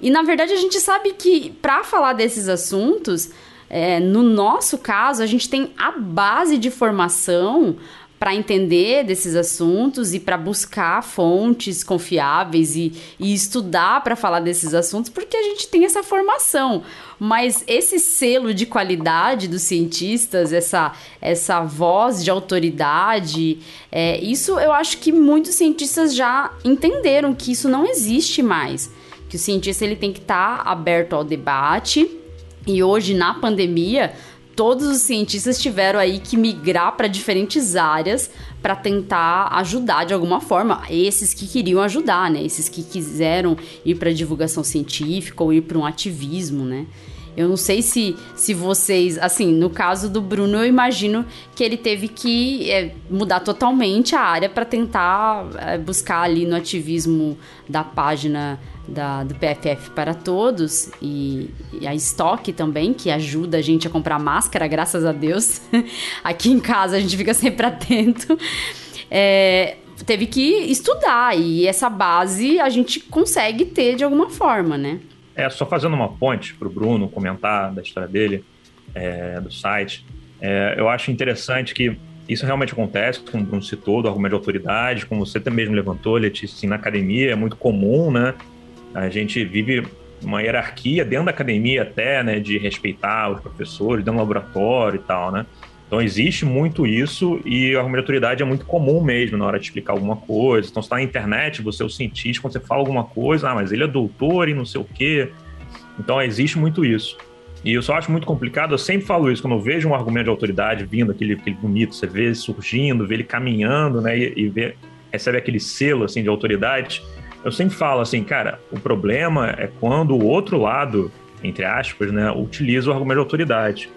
E na verdade a gente sabe que para falar desses assuntos, é, no nosso caso, a gente tem a base de formação para entender desses assuntos e para buscar fontes confiáveis e, e estudar para falar desses assuntos, porque a gente tem essa formação. Mas esse selo de qualidade dos cientistas, essa, essa voz de autoridade, é, isso eu acho que muitos cientistas já entenderam que isso não existe mais. Que o cientista ele tem que estar tá aberto ao debate. E hoje, na pandemia, todos os cientistas tiveram aí que migrar para diferentes áreas para tentar ajudar de alguma forma esses que queriam ajudar, né? Esses que quiseram ir para divulgação científica ou ir para um ativismo, né? Eu não sei se, se vocês, assim, no caso do Bruno, eu imagino que ele teve que é, mudar totalmente a área para tentar é, buscar ali no ativismo da página da, do PFF para todos e, e, a estoque também, que ajuda a gente a comprar máscara, graças a Deus. Aqui em casa a gente fica sempre atento. É, teve que estudar e essa base a gente consegue ter de alguma forma, né? É, só fazendo uma ponte para o Bruno comentar da história dele, é, do site, é, eu acho interessante que isso realmente acontece, como o Bruno citou, do argumento de autoridade, como você também mesmo levantou, Letícia, assim, na academia é muito comum, né? A gente vive uma hierarquia dentro da academia até, né, de respeitar os professores, dentro do laboratório e tal, né? Então existe muito isso e a autoridade é muito comum mesmo na hora de explicar alguma coisa. Então, você está na internet, você é o cientista, quando você fala alguma coisa, ah, mas ele é doutor e não sei o quê. Então existe muito isso. E eu só acho muito complicado, eu sempre falo isso, quando eu vejo um argumento de autoridade vindo, aquele, aquele bonito, você vê ele surgindo, vê ele caminhando, né, e, e vê, recebe aquele selo, assim, de autoridade, eu sempre falo assim, cara, o problema é quando o outro lado, entre aspas, né, utiliza o argumento de autoridade.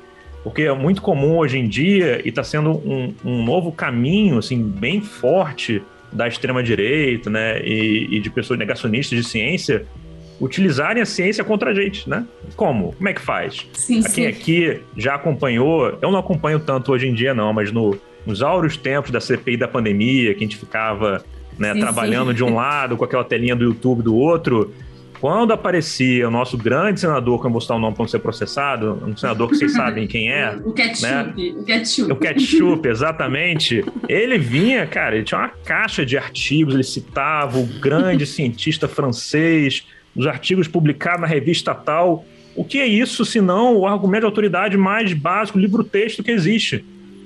Porque é muito comum hoje em dia e está sendo um, um, novo caminho, assim, bem forte da extrema-direita, né, e, e de pessoas negacionistas de ciência utilizarem a ciência contra a gente, né? Como? Como é que faz? Sim, a quem sim. aqui já acompanhou, eu não acompanho tanto hoje em dia não, mas no, nos áureos tempos da CPI da pandemia, que a gente ficava né, sim, trabalhando sim. de um lado, com aquela telinha do YouTube do outro. Quando aparecia o nosso grande senador, que eu vou citar o nome para não ser processado, um senador que vocês sabem quem é. o ketchup. Né? O ketchup. O ketchup, exatamente. Ele vinha, cara, ele tinha uma caixa de artigos, ele citava o grande cientista francês, os artigos publicados na revista tal. O que é isso, se não o argumento de autoridade mais básico, livro-texto que existe?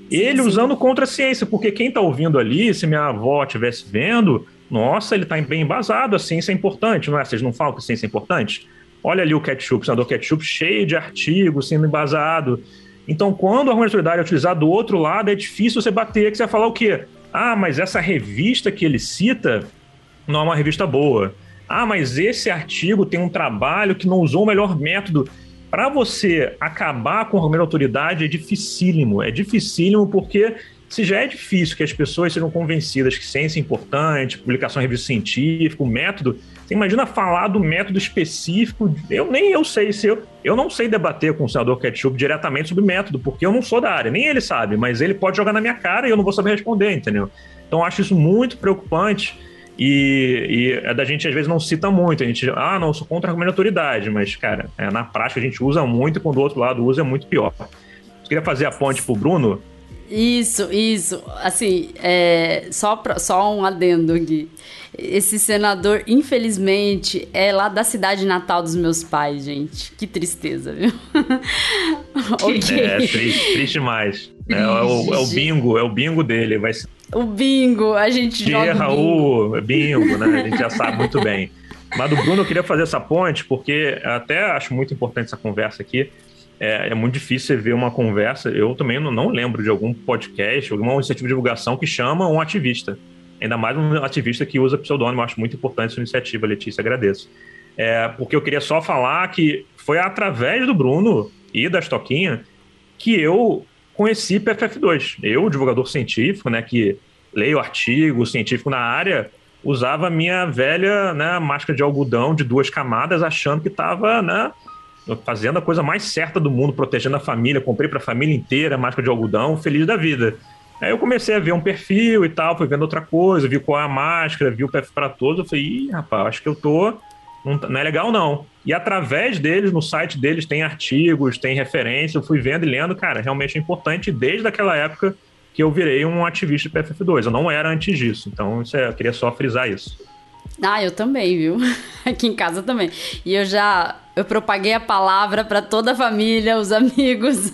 Ele sim, usando contra a ciência, porque quem está ouvindo ali, se minha avó estivesse vendo, nossa, ele está bem embasado, a ciência é importante, não é? Vocês não falam que a ciência é importante? Olha ali o ketchup, o senador ketchup, cheio de artigos, sendo embasado. Então, quando a autoridade é utilizada do outro lado, é difícil você bater, que você vai falar o quê? Ah, mas essa revista que ele cita não é uma revista boa. Ah, mas esse artigo tem um trabalho que não usou o melhor método. Para você acabar com o argumento de autoridade é dificílimo. É dificílimo porque se já é difícil que as pessoas sejam convencidas que ciência é importante, publicação em revista científica, o método, você imagina falar do método específico? Eu nem eu sei se eu. Eu não sei debater com o senador Ketchup diretamente sobre método, porque eu não sou da área, nem ele sabe, mas ele pode jogar na minha cara e eu não vou saber responder, entendeu? Então acho isso muito preocupante. E, e é da gente às vezes não cita muito. A gente, ah, não, sou contra a argumento de autoridade, mas, cara, é, na prática a gente usa muito e quando o outro lado usa é muito pior. Eu queria fazer a ponte pro Bruno. Isso, isso. Assim, é, só, pra, só um adendo aqui. Esse senador, infelizmente, é lá da cidade natal dos meus pais, gente. Que tristeza, viu? okay. É, triste, triste demais. É, é, o, é, o, bingo, é o bingo dele. Vai ser... O bingo, a gente Guerra, joga bingo. o bingo, né? A gente já sabe muito bem. Mas do Bruno eu queria fazer essa ponte, porque até acho muito importante essa conversa aqui. É, é, muito difícil você ver uma conversa. Eu também não, não lembro de algum podcast, alguma iniciativa de divulgação que chama um ativista. Ainda mais um ativista que usa pseudônimo. Eu acho muito importante essa iniciativa, Letícia, agradeço. É, porque eu queria só falar que foi através do Bruno e da Estoquinha que eu conheci PFF2. Eu, divulgador científico, né, que leio artigo científico na área, usava minha velha né, máscara de algodão de duas camadas, achando que estava né, fazendo a coisa mais certa do mundo, protegendo a família. Comprei para a família inteira máscara de algodão, feliz da vida. Aí eu comecei a ver um perfil e tal, fui vendo outra coisa, vi qual é a máscara, vi o PF para todos. Eu falei, ih, rapaz, acho que eu tô. Não, tá, não, é legal, não. E através deles, no site deles, tem artigos, tem referência. Eu fui vendo e lendo, cara, realmente é importante desde aquela época que eu virei um ativista de PFF2. Eu não era antes disso. Então, isso é, eu queria só frisar isso. Ah, eu também, viu? Aqui em casa também. E eu já eu propaguei a palavra para toda a família, os amigos.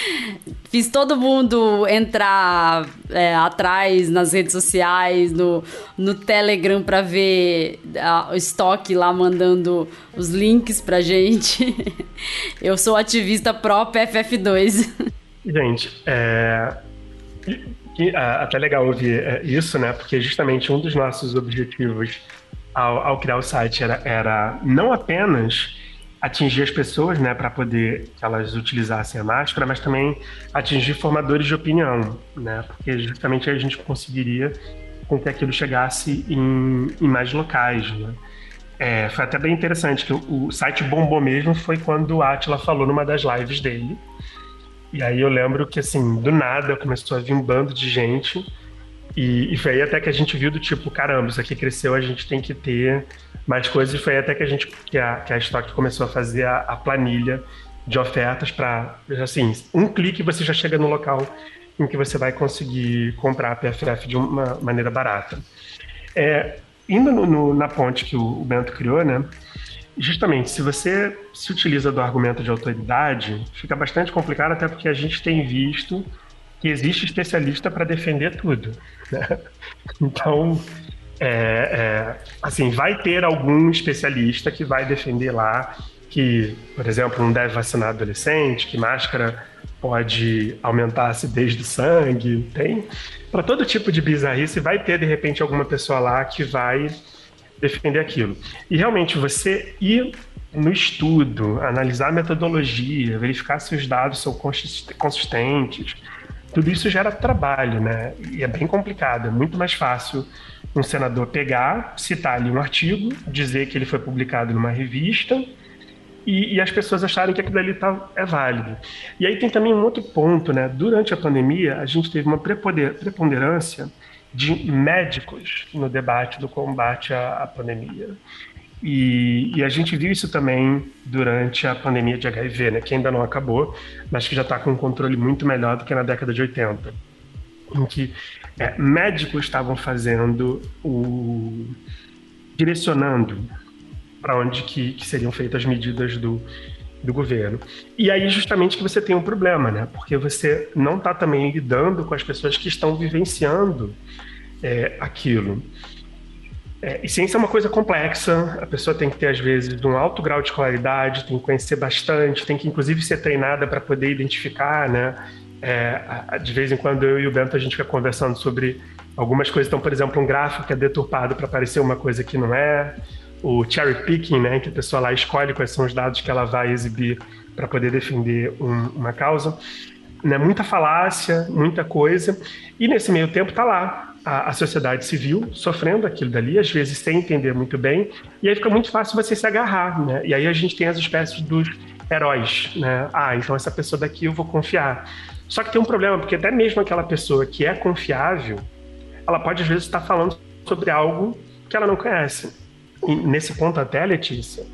Fiz todo mundo entrar é, atrás nas redes sociais, no, no Telegram para ver a, o estoque lá mandando os links pra gente. Eu sou ativista pró PFF2. Gente, é, até legal ouvir é, isso, né? Porque justamente um dos nossos objetivos ao, ao criar o site era, era não apenas atingir as pessoas, né, para poder que elas utilizassem a máscara, mas também atingir formadores de opinião, né, porque justamente a gente conseguiria com que aquilo chegasse em, em mais locais, né. É, foi até bem interessante que o, o, site bombou mesmo foi quando o Atila falou numa das lives dele. E aí eu lembro que assim, do nada começou a vir um bando de gente e, e, foi aí até que a gente viu do tipo, caramba, isso aqui cresceu, a gente tem que ter mais coisas. E foi aí até que a gente, que a, que a Stock começou a fazer a, a planilha de ofertas para, assim, um clique você já chega no local em que você vai conseguir comprar a PFF de uma maneira barata. É, indo no, no, na ponte que o, o Bento criou, né? Justamente, se você se utiliza do argumento de autoridade, fica bastante complicado, até porque a gente tem visto existe especialista para defender tudo. Né? Então, é, é, assim, vai ter algum especialista que vai defender lá que, por exemplo, não deve vacinar adolescente, que máscara pode aumentar a acidez do sangue, tem para todo tipo de bizarrice vai ter de repente alguma pessoa lá que vai defender aquilo. E realmente você ir no estudo, analisar a metodologia, verificar se os dados são consistentes, tudo isso gera trabalho, né? E é bem complicado. É muito mais fácil um senador pegar, citar ali um artigo, dizer que ele foi publicado numa revista e, e as pessoas acharem que aquilo ali tá, é válido. E aí tem também um outro ponto, né? Durante a pandemia, a gente teve uma preponderância de médicos no debate do combate à, à pandemia. E, e, a gente viu isso também durante a pandemia de HIV, né, que ainda não acabou, mas que já está com um controle muito melhor do que na década de 80, em que é, médicos estavam fazendo o direcionando para onde que, que, seriam feitas as medidas do, do governo. E aí justamente que você tem um problema, né? Porque você não está também lidando com as pessoas que estão vivenciando é, aquilo. É, e ciência é uma coisa complexa, a pessoa tem que ter, às vezes, um alto grau de escolaridade, tem que conhecer bastante, tem que, inclusive, ser treinada para poder identificar, né? É, de vez em quando eu e o Bento a gente fica conversando sobre algumas coisas. Então, por exemplo, um gráfico que é deturpado para parecer uma coisa que não é. O cherry picking, né? Que a pessoa lá escolhe quais são os dados que ela vai exibir para poder defender um, uma causa. né, muita falácia, muita coisa, e nesse meio tempo está lá a, a, sociedade civil sofrendo aquilo dali, às vezes sem entender muito bem, e aí fica muito fácil você se agarrar, né? E aí a gente tem as espécies dos heróis, né? Ah, então essa pessoa daqui eu vou confiar. Só que tem um problema, porque até mesmo aquela pessoa que é confiável, ela pode às vezes estar falando sobre algo que ela não conhece. E nesse ponto até, Letícia,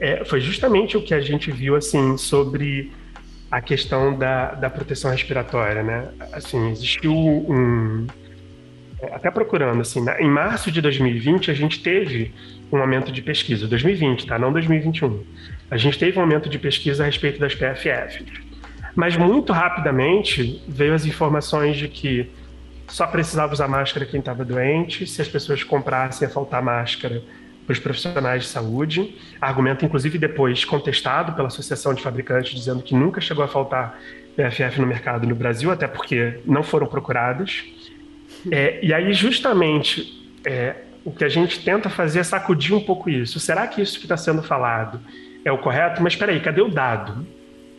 é, foi justamente o que a gente viu assim sobre a questão da, da proteção respiratória, né? Assim, existiu um até procurando assim, em março de 2020 a gente teve um aumento de pesquisa, 2020, tá? Não 2021. A gente teve um aumento de pesquisa a respeito das PFF. Mas muito rapidamente veio as informações de que só precisava usar máscara quem estava doente, se as pessoas comprassem ia faltar máscara para os profissionais de saúde. Argumento, inclusive, depois contestado pela Associação de Fabricantes, dizendo que nunca chegou a faltar PFF no mercado no Brasil, até porque não foram procuradas. É, e aí, justamente, é, o que a gente tenta fazer é sacudir um pouco isso. Será que isso que está sendo falado é o correto? Mas espera aí, cadê o dado?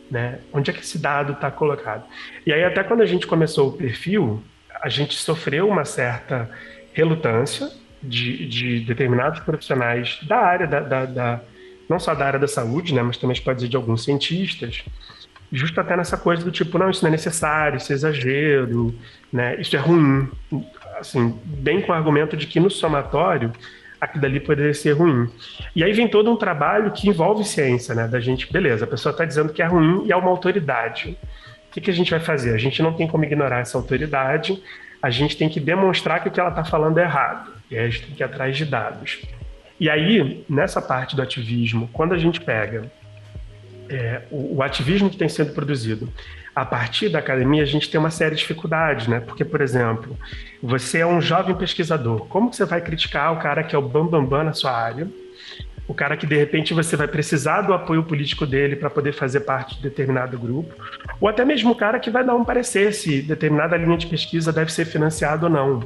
Né? Onde é que esse dado está colocado? E aí, até quando a gente começou o perfil, a gente sofreu uma certa relutância de, de determinados profissionais da área da, da, da, não só da área da saúde, né, mas também pode dizer de alguns cientistas, justo até nessa coisa do tipo, não, isso não é necessário, isso é exagero, né, isso é ruim, assim, bem com o argumento de que no somatório aquilo dali poderia ser ruim. E aí vem todo um trabalho que envolve ciência, né, da gente, beleza, a pessoa está dizendo que é ruim e é uma autoridade. O que, que a gente vai fazer? A gente não tem como ignorar essa autoridade, a gente tem que demonstrar que o que ela está falando é errado. E aí a gente tem que ir atrás de dados. E aí, nessa parte do ativismo, quando a gente pega é, o, o, ativismo que tem sido produzido a partir da academia, a gente tem uma série de dificuldades, né? Porque, por exemplo, você é um jovem pesquisador, como você vai criticar o cara que é o bambambam bam, bam na sua área? O cara que de repente você vai precisar do apoio político dele para poder fazer parte de determinado grupo, ou até mesmo o cara que vai dar um parecer se determinada linha de pesquisa deve ser financiada ou não.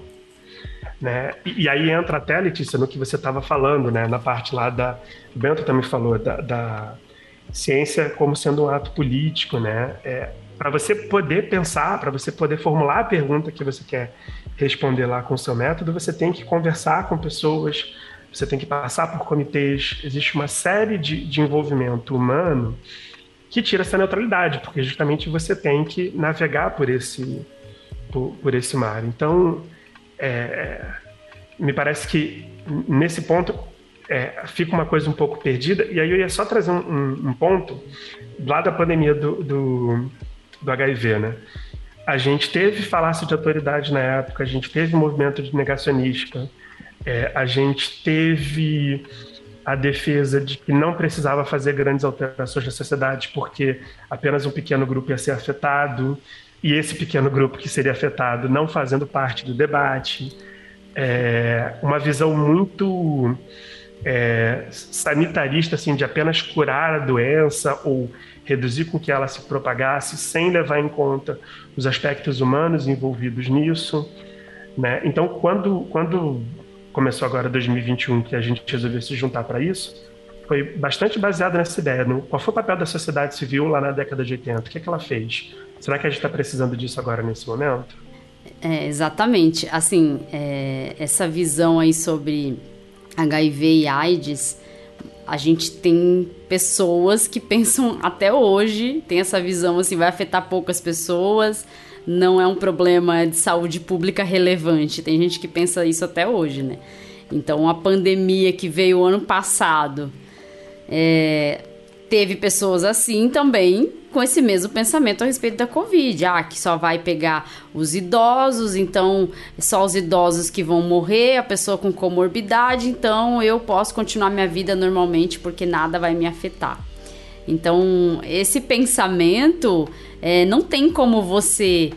Né? E, e, aí entra até, Letícia, no que você estava falando, né? na parte lá da. O Bento também falou, da, da ciência como sendo um ato político. Né? É, para você poder pensar, para você poder formular a pergunta que você quer responder lá com o seu método, você tem que conversar com pessoas, você tem que passar por comitês, existe uma série de, de envolvimento humano que tira essa neutralidade, porque justamente você tem que navegar por esse, por, por esse mar. Então, é, é, me parece que nesse ponto é, fica uma coisa um pouco perdida. E aí eu ia só trazer um, um, ponto lá da pandemia do, do, do, HIV, né? A gente teve falácia de autoridade na época, a gente teve movimento de negacionista, é, a gente teve a defesa de que não precisava fazer grandes alterações na sociedade porque apenas um pequeno grupo ia ser afetado e esse pequeno grupo que seria afetado não fazendo parte do debate, é, uma visão muito é, sanitarista, assim, de apenas curar a doença ou reduzir com que ela se propagasse sem levar em conta os aspectos humanos envolvidos nisso. Né? Então, quando, quando começou agora 2021, que a gente resolveu se juntar para isso, foi bastante baseado nessa ideia. No, qual foi o papel da sociedade civil lá na década de 80? O que, é que ela fez? Será que a gente está precisando disso agora nesse momento? É, exatamente. Assim, é, essa visão aí sobre HIV e AIDS, a gente tem pessoas que pensam até hoje, tem essa visão assim, vai afetar poucas pessoas, não é um problema de saúde pública relevante. Tem gente que pensa isso até hoje, né? Então, a pandemia que veio ano passado, é, teve pessoas assim também com esse mesmo pensamento a respeito da Covid. Ah, que só vai pegar os idosos, então só os idosos que vão morrer, a pessoa com comorbidade, então eu posso continuar minha vida normalmente porque nada vai me afetar. Então, esse pensamento é, não tem como você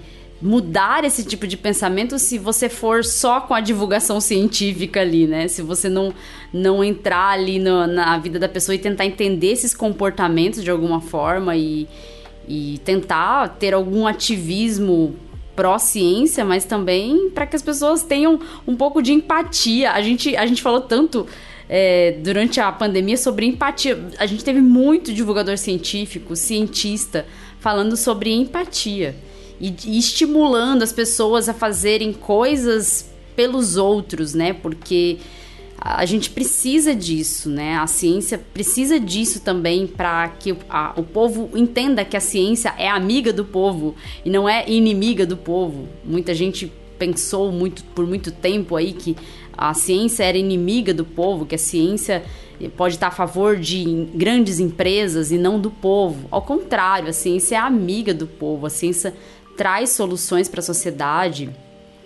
mudar esse tipo de pensamento se você for só com a divulgação científica ali, né? Se você não, não entrar ali no, na vida da pessoa e tentar entender esses comportamentos de alguma forma e, e tentar ter algum ativismo pró-ciência, mas também para que as pessoas tenham um pouco de empatia. A gente, a gente falou tanto é, durante a pandemia sobre empatia. A gente teve muito divulgador científico, cientista falando sobre empatia e, e estimulando as pessoas a fazerem coisas pelos outros, né? Porque a gente precisa disso, né? A ciência precisa disso também para que o, a, o povo entenda que a ciência é amiga do povo e não é inimiga do povo. Muita gente pensou muito por muito tempo aí que a ciência era inimiga do povo, que a ciência pode estar a favor de grandes empresas e não do povo. Ao contrário, a ciência é amiga do povo, a ciência traz soluções para a sociedade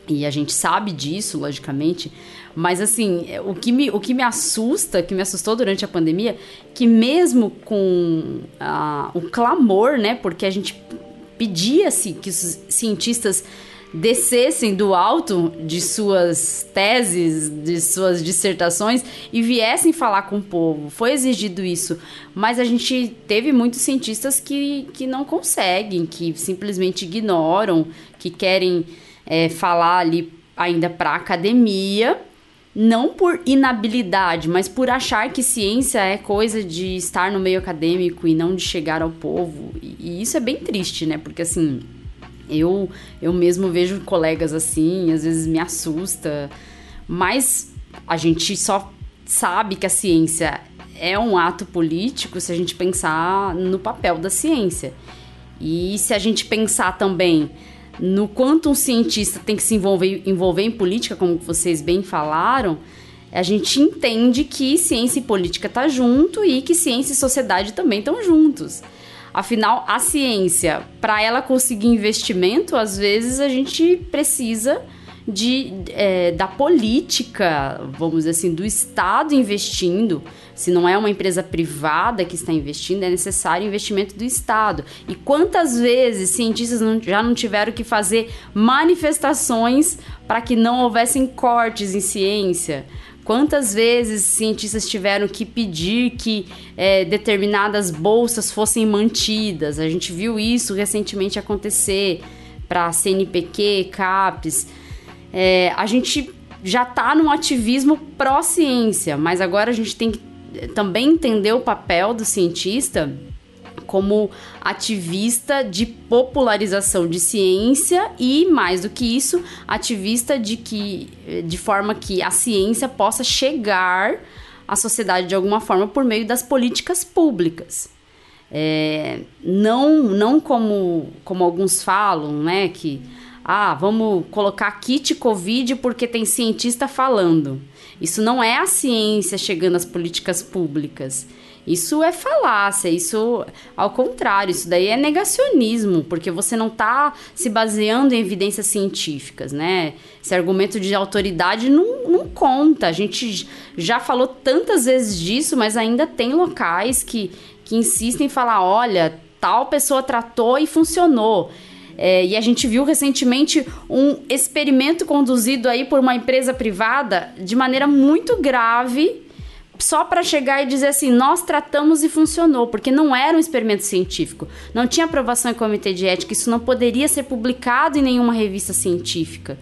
e a gente sabe disso, logicamente. Mas assim, o que me, o que me assusta, que me assustou durante a pandemia, que mesmo com uh, o clamor, né? Porque a gente pedia-se que os cientistas descessem do alto de suas teses, de suas dissertações e viessem falar com o povo. Foi exigido isso. Mas a gente teve muitos cientistas que, que não conseguem, que simplesmente ignoram, que querem é, falar ali ainda para a academia. Não por inabilidade, mas por achar que ciência é coisa de estar no meio acadêmico e não de chegar ao povo. E, e isso é bem triste, né? Porque assim, eu, eu mesmo vejo colegas assim, às vezes me assusta, mas a gente só sabe que a ciência é um ato político se a gente pensar no papel da ciência. E se a gente pensar também no quanto um cientista tem que se envolver, envolver em política, como vocês bem falaram, a gente entende que ciência e política estão tá junto e que ciência e sociedade também estão juntos. Afinal, a ciência, para ela conseguir investimento, às vezes a gente precisa de, é, da política, vamos dizer assim, do Estado investindo. Se não é uma empresa privada que está investindo, é necessário investimento do Estado. E quantas vezes cientistas não, já não tiveram que fazer manifestações para que não houvessem cortes em ciência? Quantas vezes cientistas tiveram que pedir que é, determinadas bolsas fossem mantidas? A gente viu isso recentemente acontecer para CNPq, CAPES. É, a gente já está num ativismo pró-ciência, mas agora a gente tem que também entender o papel do cientista como ativista de popularização de ciência e, mais do que isso, ativista de que de forma que a ciência possa chegar à sociedade de alguma forma por meio das políticas públicas. É, não não como, como alguns falam, né, que ah, vamos colocar kit Covid porque tem cientista falando. Isso não é a ciência chegando às políticas públicas. Isso é falácia, isso ao contrário, isso daí é negacionismo, porque você não está se baseando em evidências científicas, né? Esse argumento de autoridade não, não conta. A gente já falou tantas vezes disso, mas ainda tem locais que, que insistem em falar: olha, tal pessoa tratou e funcionou. É, e a gente viu recentemente um experimento conduzido aí por uma empresa privada de maneira muito grave só para chegar e dizer assim, nós tratamos e funcionou, porque não era um experimento científico, não tinha aprovação em comitê de ética, isso não poderia ser publicado em nenhuma revista científica.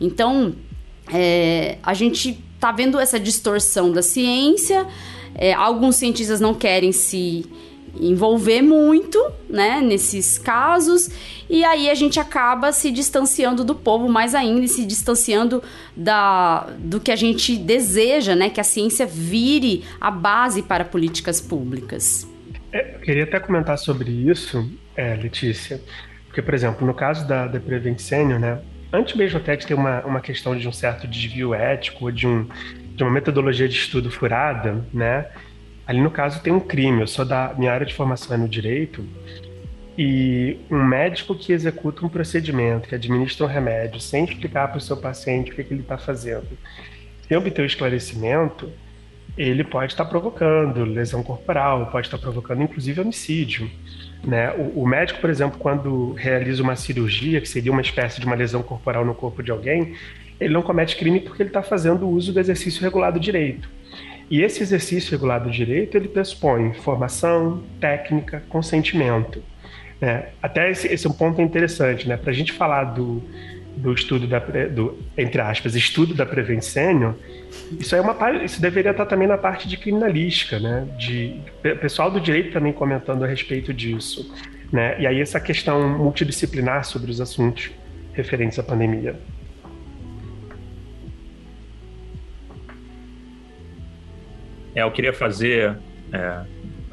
Então, é, a gente está vendo essa distorção da ciência, é, alguns cientistas não querem se envolver muito, né, nesses casos, e aí a gente acaba se distanciando do povo mais ainda e se distanciando da, do que a gente deseja, né, que a ciência vire a base para políticas públicas. É, eu queria até comentar sobre isso, é, Letícia, porque, por exemplo, no caso da, da Prevent Senior, né, antes mesmo até de ter uma, uma questão de um certo desvio ético, de, um, de uma metodologia de estudo furada, né, Ali no caso tem um crime, eu sou da minha área de formação é no direito, e um médico que executa um procedimento, que administra um remédio, sem explicar para o seu paciente o que, que ele está fazendo, sem obter o esclarecimento, ele pode estar tá provocando lesão corporal, pode estar tá provocando inclusive homicídio. Né? O, o, médico, por exemplo, quando realiza uma cirurgia, que seria uma espécie de uma lesão corporal no corpo de alguém, ele não comete crime porque ele está fazendo uso do exercício regulado direito. E esse exercício regulado do direito, ele pressupõe formação, técnica, consentimento. Né? Até esse, esse é um ponto interessante, né? Para a gente falar do, do estudo da, do, entre aspas, estudo da prevenção, isso é uma isso deveria estar também na parte de criminalística, né? De pessoal do direito também comentando a respeito disso. Né? E aí essa questão multidisciplinar sobre os assuntos referentes à pandemia. É, eu queria fazer é,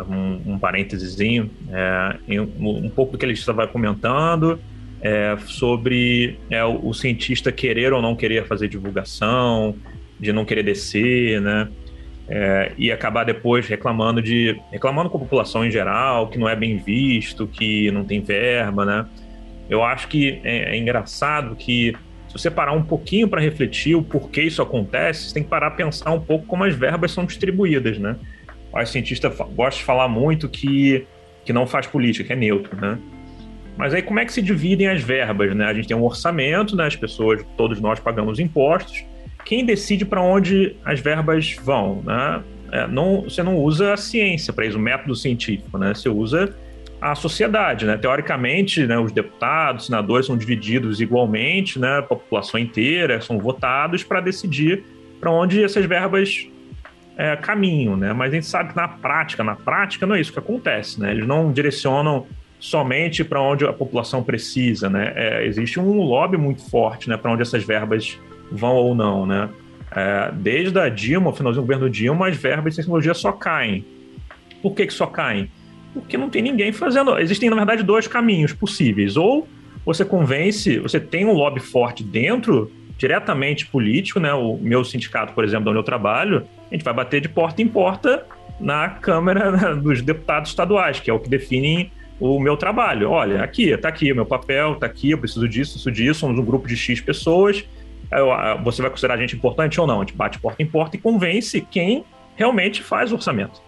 um, um parênteses, é, um, pouco do que ele estava comentando é, sobre é, o, o, cientista querer ou não querer fazer divulgação, de não querer descer, né? É, e acabar depois reclamando de reclamando com a população em geral que não é bem visto, que não tem verba, né? Eu acho que é, é engraçado que você parar um pouquinho para refletir o porquê isso acontece, você tem que parar a pensar um pouco como as verbas são distribuídas, né? O cientista gosta de falar muito que que não faz política, que é neutro, né? Mas aí como é que se dividem as verbas, né? A gente tem um orçamento, né? As pessoas, todos nós pagamos impostos. Quem decide para onde as verbas vão, né? É, não, você não usa a ciência para isso, o método científico, né? Você usa a sociedade, né? Teoricamente, né, os deputados, senadores são divididos igualmente, né? A população inteira são votados para decidir para onde essas verbas é, caminham, né? Mas a gente sabe que na prática, na prática não é isso que acontece, né? Eles não direcionam somente para onde a população precisa, né? É, existe um lobby muito forte, né, para onde essas verbas vão ou não, né? É, desde a Dilma, finalzinho do governo Dilma, as verbas de tecnologia só caem. Por que, que só caem? Porque não tem ninguém fazendo. Existem, na verdade, dois caminhos possíveis. Ou você convence, você tem um lobby forte dentro, diretamente político, né? O meu sindicato, por exemplo, onde eu trabalho, a gente vai bater de porta em porta na Câmara dos Deputados Estaduais, que é o que define o meu trabalho. Olha, aqui, tá aqui o meu papel, tá aqui, eu preciso disso, isso disso, somos um grupo de X pessoas. Você vai considerar a gente importante ou não? A gente bate porta em porta e convence quem realmente faz o orçamento.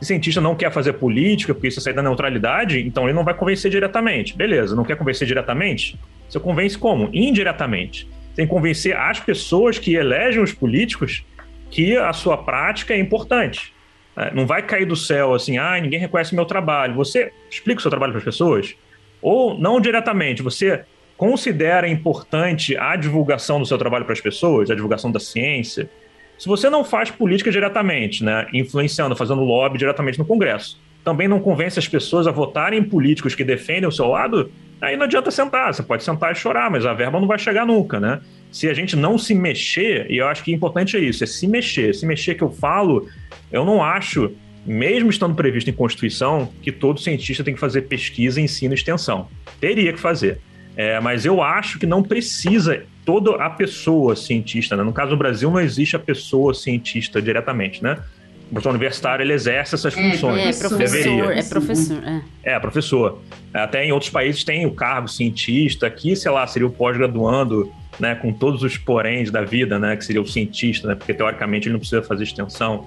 Se cientista não quer fazer política, porque isso sai da neutralidade, então ele não vai convencer diretamente. Beleza, não quer convencer diretamente? Você convence como? Indiretamente. Você tem que convencer as pessoas que elegem os políticos que a sua prática é importante. É, não vai cair do céu assim, ah, ninguém reconhece meu trabalho. Você explica o seu trabalho para as pessoas? Ou não diretamente, você considera importante a divulgação do seu trabalho para as pessoas, a divulgação da ciência? Se você não faz política diretamente, né, influenciando, fazendo lobby diretamente no Congresso, também não convence as pessoas a votarem em políticos que defendem o seu lado, aí não adianta sentar. Você pode sentar e chorar, mas a verba não vai chegar nunca, né? Se a gente não se mexer, e eu acho que o importante é isso, é se mexer. Se mexer que eu falo eu não acho, mesmo estando previsto em Constituição, que todo cientista tem que fazer pesquisa, ensino e extensão. Teria que fazer. É, mas eu acho que não precisa toda a pessoa cientista. Né? No caso do Brasil, não existe a pessoa cientista diretamente, né? O professor universitário ele exerce essas é, funções. É, professor, Deveria. é professor. É. é, professor. Até em outros países tem o cargo cientista, aqui, sei lá, seria o pós-graduando, né, com todos os poréns da vida, né, que seria o cientista, né, porque teoricamente ele não precisa fazer extensão.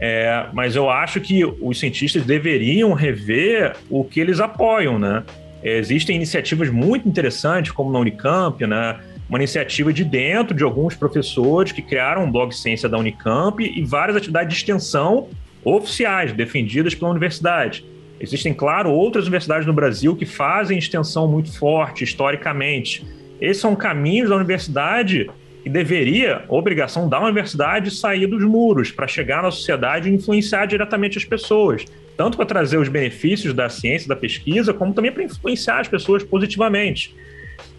É, mas eu acho que os cientistas deveriam rever o que eles apoiam, né? Existem iniciativas muito interessantes, como na Unicamp, né? Uma iniciativa de dentro de alguns professores que criaram um blog ciência da Unicamp e várias atividades de extensão oficiais, defendidas pela universidade. Existem, claro, outras universidades no Brasil que fazem extensão muito forte historicamente. Esses são caminhos da universidade e deveria, obrigação da universidade, sair dos muros para chegar na sociedade e influenciar diretamente as pessoas, tanto para trazer os benefícios da ciência, da pesquisa, como também para influenciar as pessoas positivamente.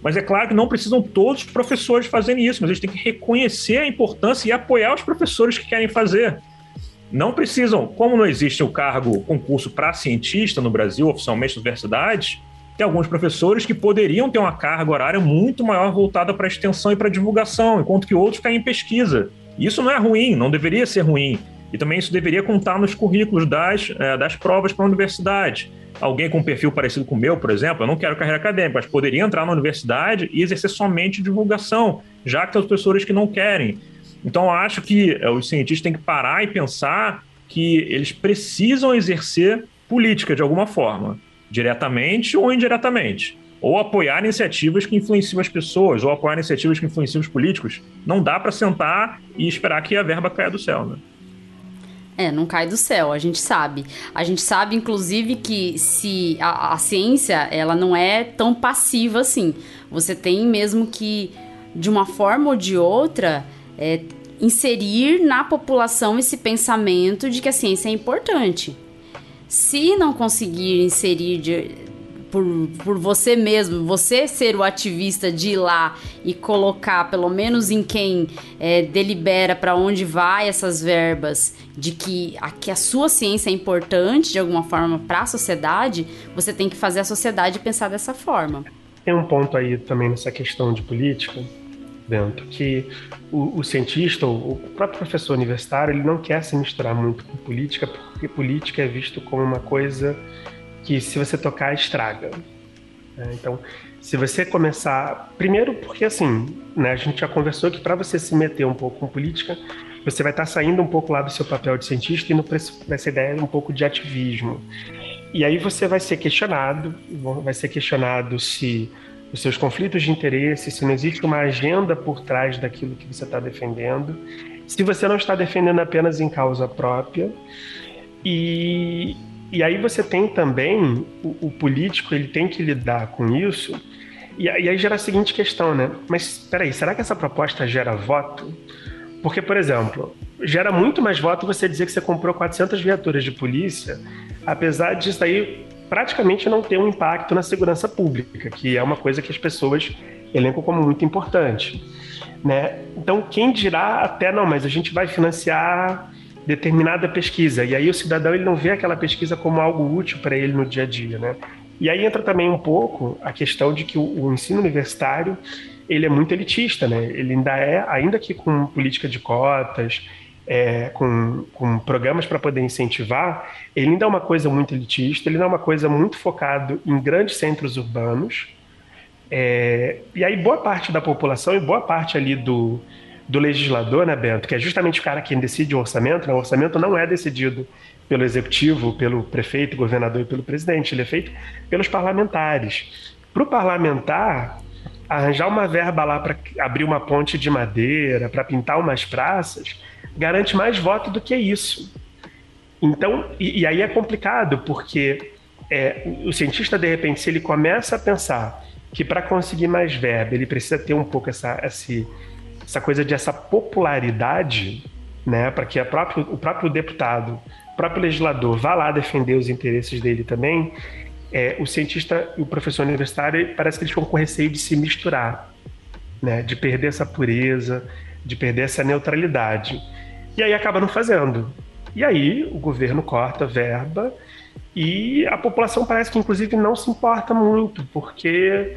Mas é claro que não precisam todos os professores fazerem isso, mas eles têm que reconhecer a importância e apoiar os professores que querem fazer. Não precisam, como não existe o cargo concurso para cientista no Brasil, oficialmente nas universidades, tem alguns professores que poderiam ter uma carga horária muito maior voltada para extensão e para divulgação, enquanto que outros caem em pesquisa. Isso não é ruim, não deveria ser ruim. E também isso deveria contar nos currículos das, é, das provas para a universidade. Alguém com um perfil parecido com o meu, por exemplo, eu não quero carreira acadêmica, mas poderia entrar na universidade e exercer somente divulgação, já que tem os professores que não querem. Então, eu acho que é, os cientistas têm que parar e pensar que eles precisam exercer política de alguma forma diretamente ou indiretamente. Ou apoiar iniciativas que influenciam as pessoas, ou apoiar iniciativas que influenciam os políticos. Não dá para sentar e esperar que a verba caia do céu, né? É, não cai do céu, a gente sabe. A gente sabe, inclusive, que se a, a, ciência ela não é tão passiva assim. Você tem mesmo que, de uma forma ou de outra, é, inserir na população esse pensamento de que a ciência é importante. Se não conseguir inserir de, por, por você mesmo, você ser o ativista de ir lá e colocar, pelo menos em quem é, delibera para onde vai essas verbas, de que a, que a sua ciência é importante de alguma forma para a sociedade, você tem que fazer a sociedade pensar dessa forma. Tem um ponto aí também nessa questão de política, Bento, que o, o cientista, o próprio professor universitário, ele não quer se misturar muito com política, porque política é visto como uma coisa que se você tocar estraga. É, então, se você começar, primeiro porque assim, né, a gente já conversou que para você se meter um pouco com política, você vai estar tá saindo um pouco lá do seu papel de cientista e indo para essa ideia um pouco de ativismo. E aí você vai ser questionado, vai ser questionado se os seus conflitos de interesse, se não existe uma agenda por trás daquilo que você está defendendo, se você não está defendendo apenas em causa própria. E, e aí você tem também o, o político, ele tem que lidar com isso. E, e aí gera a seguinte questão, né? Mas espera aí, será que essa proposta gera voto? Porque, por exemplo, gera muito mais voto você dizer que você comprou 400 viaturas de polícia, apesar disso aí praticamente não ter um impacto na segurança pública, que é uma coisa que as pessoas elencam como muito importante. Né? Então, quem dirá até não, mas a gente vai financiar determinada pesquisa, e aí o cidadão ele não vê aquela pesquisa como algo útil para ele no dia a dia. Né? E aí entra também um pouco a questão de que o, o ensino universitário ele é muito elitista, né? ele ainda é, ainda que com política de cotas, é, com, com, programas para poder incentivar, ele ainda é uma coisa muito elitista, ele ainda é uma coisa muito focado em grandes centros urbanos. É, e aí boa parte da população e boa parte ali do, do legislador, né, Bento, que é justamente o cara quem decide o orçamento, né, o orçamento não é decidido pelo executivo, pelo prefeito, governador e pelo presidente, ele é feito pelos parlamentares. Para o parlamentar, arranjar uma verba lá para abrir uma ponte de madeira, para pintar umas praças, garante mais voto do que isso. Então, e, e aí é complicado, porque é, o cientista, de repente, se ele começa a pensar que para conseguir mais verba ele precisa ter um pouco essa, essa, essa coisa de essa popularidade, né, para que próprio, o próprio deputado, o próprio legislador vá lá defender os interesses dele também, é, o cientista e o professor universitário parece que eles ficam com receio de se misturar, né, de perder essa pureza, de perder essa neutralidade. E aí acaba não fazendo. E aí o governo corta verba e a população parece que, inclusive, não se importa muito, porque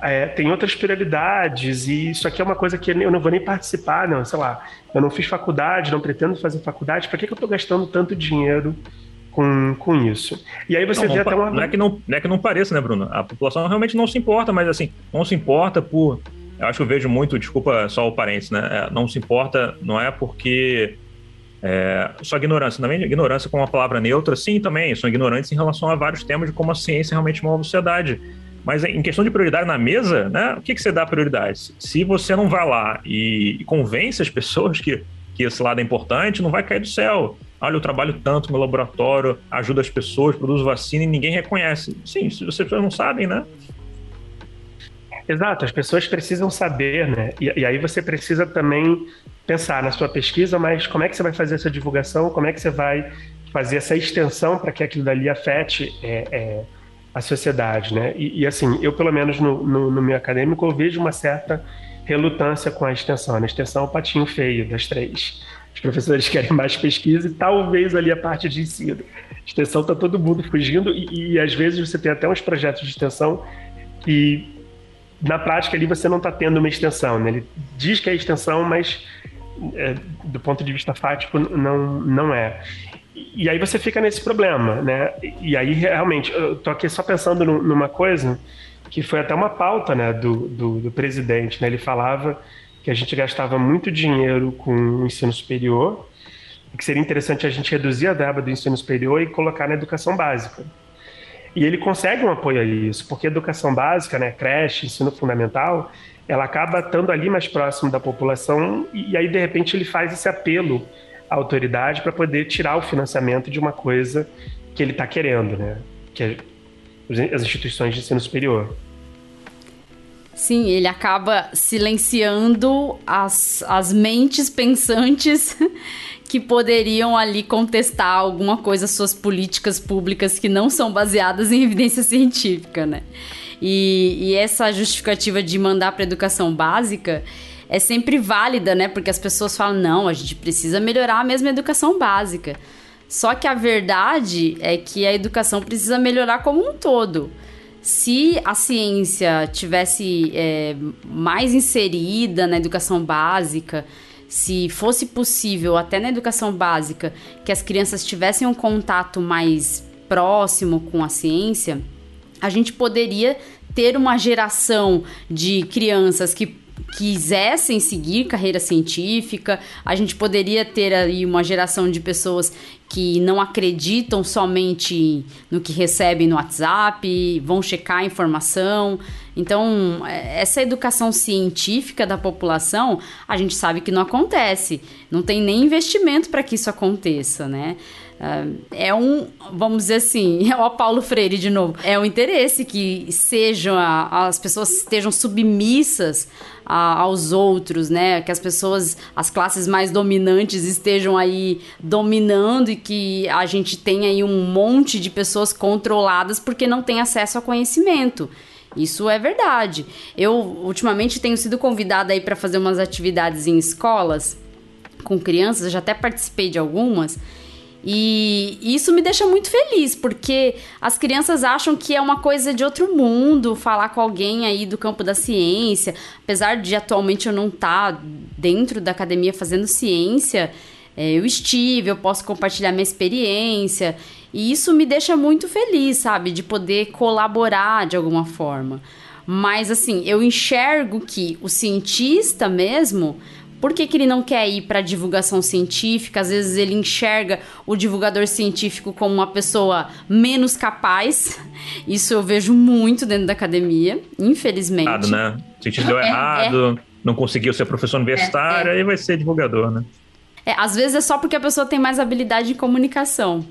é, tem outras prioridades e isso aqui é uma coisa que eu não vou nem participar, não, sei lá, eu não fiz faculdade, não pretendo fazer faculdade, para que, que eu estou gastando tanto dinheiro com, com isso? E aí você não, vê não, até uma... Não é, que não, não é que não pareça, né, Bruno? A população realmente não se importa, mas assim, não se importa por eu acho que eu vejo muito, desculpa só o parênteses, né? É, não se importa, não é porque. É, só ignorância, também ignorância como uma palavra neutra, sim, também, são ignorantes em relação a vários temas de como a ciência realmente move a sociedade. Mas em questão de prioridade na mesa, né, o que, que você dá prioridade? Se você não vai lá e, e convence as pessoas que, que esse lado é importante, não vai cair do céu. Olha, eu trabalho tanto no laboratório, ajudo as pessoas, produzo vacina e ninguém reconhece. Sim, se pessoas não sabem, né? Exato, as pessoas precisam saber, né? E, e, aí você precisa também pensar na sua pesquisa, mas como é que você vai fazer essa divulgação, como é que você vai fazer essa extensão para que aquilo dali afete é, é, a sociedade, né? E, e, assim, eu pelo menos no, no, no, meu acadêmico eu vejo uma certa relutância com a extensão. A extensão é o patinho feio das três. Os professores querem mais pesquisa e talvez ali a parte de ensino. Extensão está todo mundo fugindo e, e às vezes você tem até uns projetos de extensão que na prática ali você não está tendo uma extensão. Né? Ele diz que é extensão, mas é, do ponto de vista fático não, não é. E aí você fica nesse problema, né? E aí realmente, eu tô aqui só pensando numa coisa que foi até uma pauta né, do, do, do presidente. Né? Ele falava que a gente gastava muito dinheiro com o ensino superior e que seria interessante a gente reduzir a verba do ensino superior e colocar na educação básica. E ele consegue um apoio a isso, porque a educação básica, né, creche, ensino fundamental, ela acaba estando ali mais próximo da população e aí de repente ele faz esse apelo autoridade para poder tirar o financiamento de uma coisa que ele está querendo, né? Que é as instituições de ensino superior. Sim, ele acaba silenciando as, as mentes pensantes que poderiam ali contestar alguma coisa suas políticas públicas que não são baseadas em evidência científica, né? E, e essa justificativa de mandar para educação básica é sempre válida, né? Porque as pessoas falam, não, a gente precisa melhorar a mesma educação básica. Só que a verdade é que a educação precisa melhorar como um todo. Se a ciência tivesse é, mais inserida na educação básica, se fosse possível, até na educação básica, que as crianças tivessem um contato mais próximo com a ciência, a gente poderia ter uma geração de crianças que quisessem seguir carreira científica, a gente poderia ter aí uma geração de pessoas que não acreditam somente no que recebem no WhatsApp, vão checar a informação. Então, essa educação científica da população, a gente sabe que não acontece. Não tem nem investimento para que isso aconteça, né? É um, vamos dizer assim, é o Paulo Freire de novo. É o interesse que sejam as pessoas estejam submissas a, aos outros, né? Que as pessoas, as classes mais dominantes estejam aí dominando e que a gente tenha aí um monte de pessoas controladas porque não tem acesso ao conhecimento. Isso é verdade. Eu ultimamente tenho sido convidada aí para fazer umas atividades em escolas com crianças, já até participei de algumas. E isso me deixa muito feliz, porque as crianças acham que é uma coisa de outro mundo falar com alguém aí do campo da ciência. Apesar de atualmente eu não estar tá dentro da academia fazendo ciência, é, eu estive, eu posso compartilhar minha experiência. E isso me deixa muito feliz, sabe? De poder colaborar de alguma forma. Mas, assim, eu enxergo que o cientista mesmo por que, que ele não quer ir para divulgação científica? Às vezes ele enxerga o divulgador científico como uma pessoa menos capaz. Isso eu vejo muito dentro da academia, infelizmente. Errado, né? O cientista deu é, errado, é. não conseguiu ser professor universitário, é, é. aí vai ser divulgador, né? É, às vezes é só porque a pessoa tem mais habilidade de comunicação,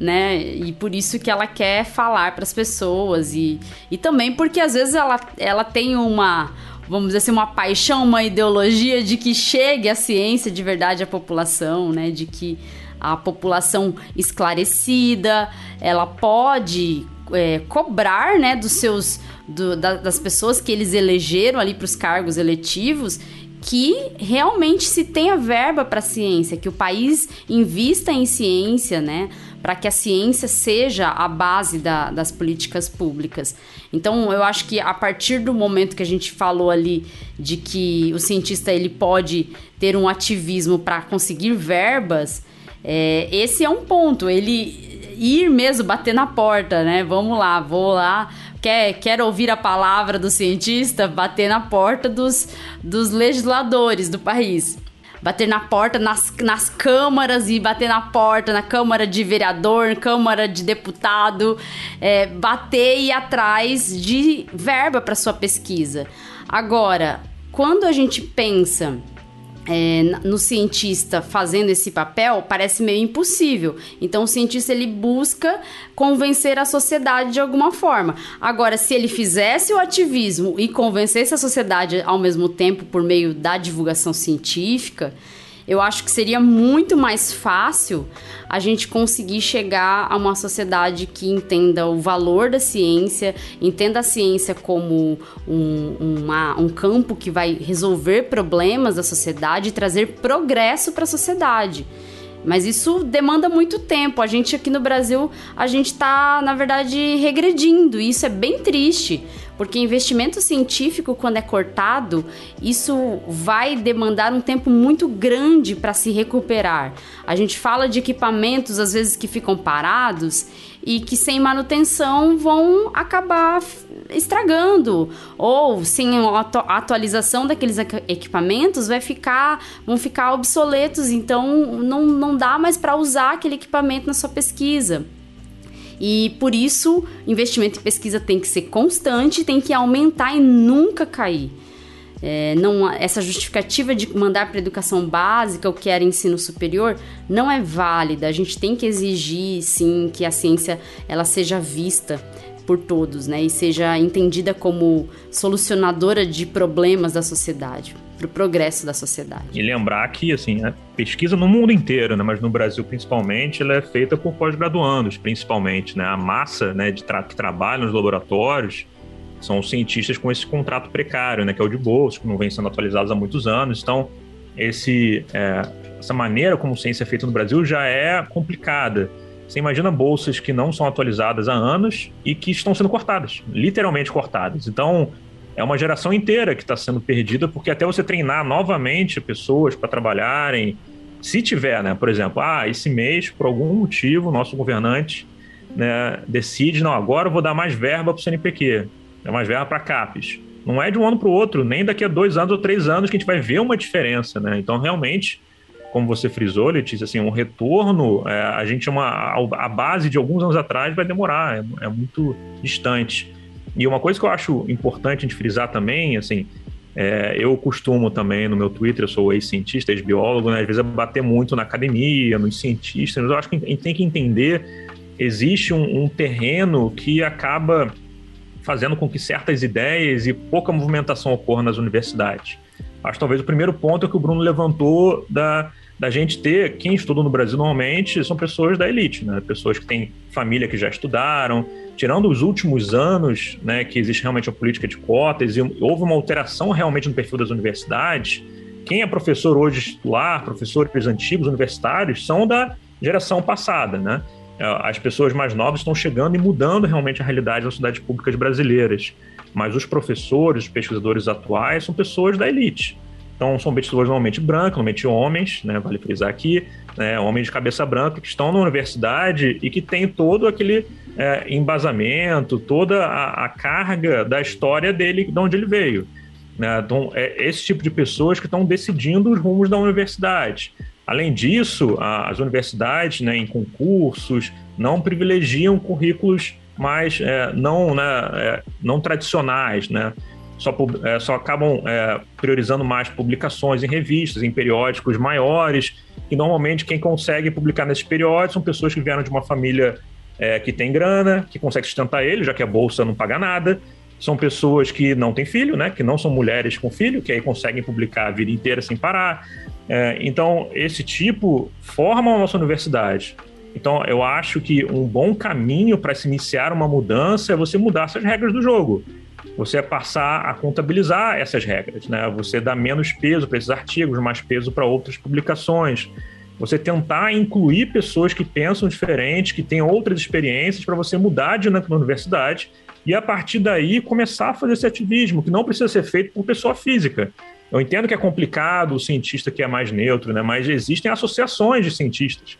né? E por isso que ela quer falar para as pessoas e, e também porque às vezes ela, ela tem uma vamos dizer assim, uma paixão, uma ideologia de que chegue a ciência de verdade à população, né? De que a população esclarecida, ela pode é, cobrar, né, dos seus, do, da, das pessoas que eles elegeram ali para os cargos eletivos que realmente se tenha verba para a ciência, que o país invista em ciência, né? Para que a ciência seja a base da, das políticas públicas. Então, eu acho que a partir do momento que a gente falou ali de que o cientista ele pode ter um ativismo para conseguir verbas, é, esse é um ponto. Ele ir mesmo bater na porta, né? Vamos lá, vou lá quer, quer ouvir a palavra do cientista, bater na porta dos, dos legisladores do país. Bater na porta nas, nas câmaras e bater na porta na Câmara de Vereador, Câmara de Deputado, é, bater e ir atrás de verba para sua pesquisa. Agora, quando a gente pensa é, no cientista fazendo esse papel parece meio impossível. Então o cientista ele busca convencer a sociedade de alguma forma. Agora, se ele fizesse o ativismo e convencesse a sociedade ao mesmo tempo por meio da divulgação científica, eu acho que seria muito mais fácil a gente conseguir chegar a uma sociedade que entenda o valor da ciência, entenda a ciência como um, uma, um campo que vai resolver problemas da sociedade e trazer progresso para a sociedade. Mas isso demanda muito tempo. A gente aqui no Brasil, a gente está, na verdade, regredindo. E isso é bem triste, porque investimento científico, quando é cortado, isso vai demandar um tempo muito grande para se recuperar. A gente fala de equipamentos, às vezes, que ficam parados e que sem manutenção vão acabar estragando. Ou sem atualização daqueles equipamentos vai ficar vão ficar obsoletos. Então não, não dá mais para usar aquele equipamento na sua pesquisa e por isso, investimento em pesquisa tem que ser constante, tem que aumentar e nunca cair. É, não, essa justificativa de mandar para educação básica o que era ensino superior não é válida. A gente tem que exigir, sim, que a ciência ela seja vista por todos, né? E seja entendida como solucionadora de problemas da sociedade, para o progresso da sociedade. E lembrar que, assim, a pesquisa no mundo inteiro, né, mas no Brasil principalmente, ela é feita por pós-graduandos, principalmente, né? A massa, né, de tra que trabalha nos laboratórios são os cientistas com esse contrato precário, né, que é o de bolsa, que não vem sendo atualizados há muitos anos. Então, esse, é, essa maneira como ciência é feita no Brasil já é complicada. Você imagina bolsas que não são atualizadas há anos e que estão sendo cortadas, literalmente cortadas. Então, é uma geração inteira que está sendo perdida, porque até você treinar novamente pessoas para trabalharem, se tiver, né, por exemplo, ah, esse mês, por algum motivo, nosso governante né, decide, não, agora eu vou dar mais verba para o CNPq, é mais verba para CAPES. Não é de um ano para o outro, nem daqui a dois anos ou três anos que a gente vai ver uma diferença, né? Então, realmente, como você frisou, Letícia, assim, um retorno, é, a gente uma a base de alguns anos atrás vai demorar, é, é, muito distante. E uma coisa que eu acho importante gente frisar também, assim, é, eu costumo também no meu Twitter, eu sou ex-cientista, ex-biólogo, né, às vezes bater muito na academia, nos cientistas, mas eu acho que a gente tem que entender existe um, um terreno que acaba fazendo com que certas ideias e pouca movimentação ocorra nas universidades. Acho talvez o primeiro ponto é que o Bruno levantou da, da gente ter, quem estuda no Brasil normalmente são pessoas da elite, né? pessoas que têm família que já estudaram, tirando os últimos anos, né, que existe realmente a política de cotas e houve uma alteração realmente no perfil das universidades, quem é professor hoje titular, professores antigos universitários, são da geração passada, né? As pessoas mais novas estão chegando e mudando realmente a realidade das cidades públicas brasileiras mas os professores, os pesquisadores atuais são pessoas da elite. Então, são pessoas normalmente brancas, normalmente homens, né, vale frisar aqui, né, homens de cabeça branca que estão na universidade e que têm todo aquele é, embasamento, toda a, a, carga da história dele, de onde ele veio. Né? Então, é esse tipo de pessoas que estão decidindo os rumos da universidade. Além disso, a, as universidades, né, em concursos, não privilegiam currículos mais é, não, né, é, não tradicionais, né? Só, é, só acabam é, priorizando mais publicações em revistas, em periódicos maiores, e normalmente quem consegue publicar nesses periódicos são pessoas que vieram de uma família é, que tem grana, que consegue sustentar ele, já que a bolsa não paga nada. São pessoas que não têm filho, né? Que não são mulheres com filho, que aí conseguem publicar a vida inteira sem parar. É, então, esse tipo forma a nossa universidade. Então, eu acho que um bom caminho para se iniciar uma mudança é você mudar essas regras do jogo. Você passar a contabilizar essas regras, né? Você dar menos peso para esses artigos, mais peso para outras publicações. Você tentar incluir pessoas que pensam diferente, que têm outras experiências, para você mudar a dinâmica da universidade e, a partir daí, começar a fazer esse ativismo, que não precisa ser feito por pessoa física. Eu entendo que é complicado o cientista que é mais neutro, né? mas existem associações de cientistas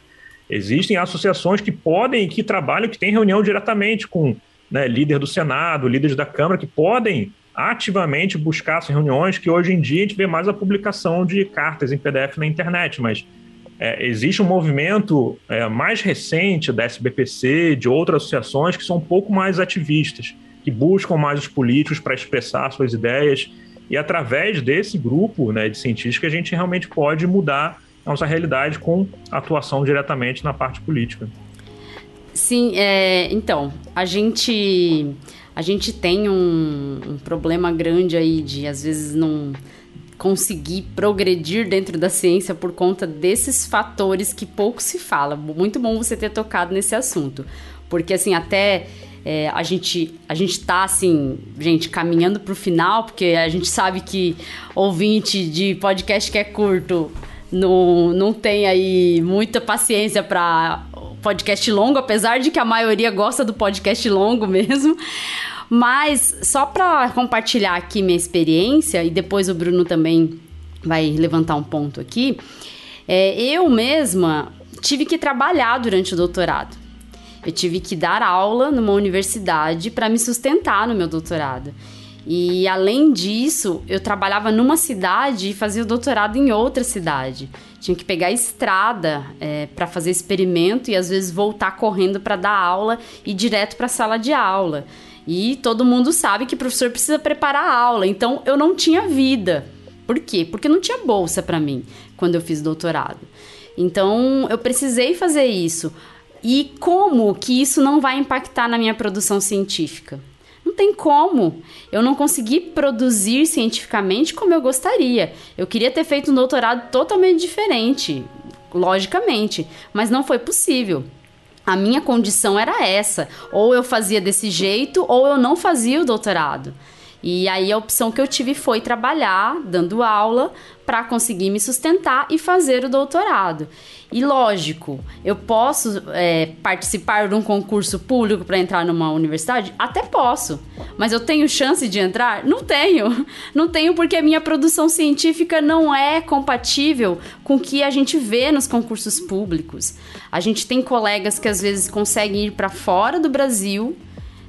Existem associações que podem, que trabalham, que têm reunião diretamente com né, líder do Senado, líderes da Câmara, que podem ativamente buscar essas reuniões, que hoje em dia a gente vê mais a publicação de cartas em PDF na internet, mas é, existe um movimento é, mais recente da SBPC, de outras associações que são um pouco mais ativistas, que buscam mais os políticos para expressar suas ideias, e através desse grupo né, de cientistas que a gente realmente pode mudar a nossa realidade com atuação diretamente na parte política. Sim, é, então, a gente, a gente tem um, um problema grande aí de, às vezes, não conseguir progredir dentro da ciência por conta desses fatores que pouco se fala. Muito bom você ter tocado nesse assunto, porque assim até é, a gente a gente tá assim, gente, caminhando para o final, porque a gente sabe que ouvinte de podcast que é curto não, não tem aí muita paciência para podcast longo, apesar de que a maioria gosta do podcast longo mesmo. Mas só para compartilhar aqui minha experiência e depois o Bruno também vai levantar um ponto aqui. É, eu mesma tive que trabalhar durante o doutorado. Eu tive que dar aula numa universidade para me sustentar no meu doutorado. E além disso, eu trabalhava numa cidade e fazia o doutorado em outra cidade. Tinha que pegar estrada é, para fazer experimento e às vezes voltar correndo para dar aula e ir direto para a sala de aula. E todo mundo sabe que o professor precisa preparar a aula, então eu não tinha vida. Por quê? Porque não tinha bolsa para mim quando eu fiz doutorado. Então eu precisei fazer isso E como que isso não vai impactar na minha produção científica? Não tem como. Eu não consegui produzir cientificamente como eu gostaria. Eu queria ter feito um doutorado totalmente diferente, logicamente, mas não foi possível. A minha condição era essa: ou eu fazia desse jeito, ou eu não fazia o doutorado. E aí a opção que eu tive foi trabalhar dando aula para conseguir me sustentar e fazer o doutorado. E lógico, eu posso é, participar de um concurso público para entrar numa universidade? Até posso. Mas eu tenho chance de entrar? Não tenho. Não tenho porque a minha produção científica não é compatível com o que a gente vê nos concursos públicos. A gente tem colegas que às vezes conseguem ir para fora do Brasil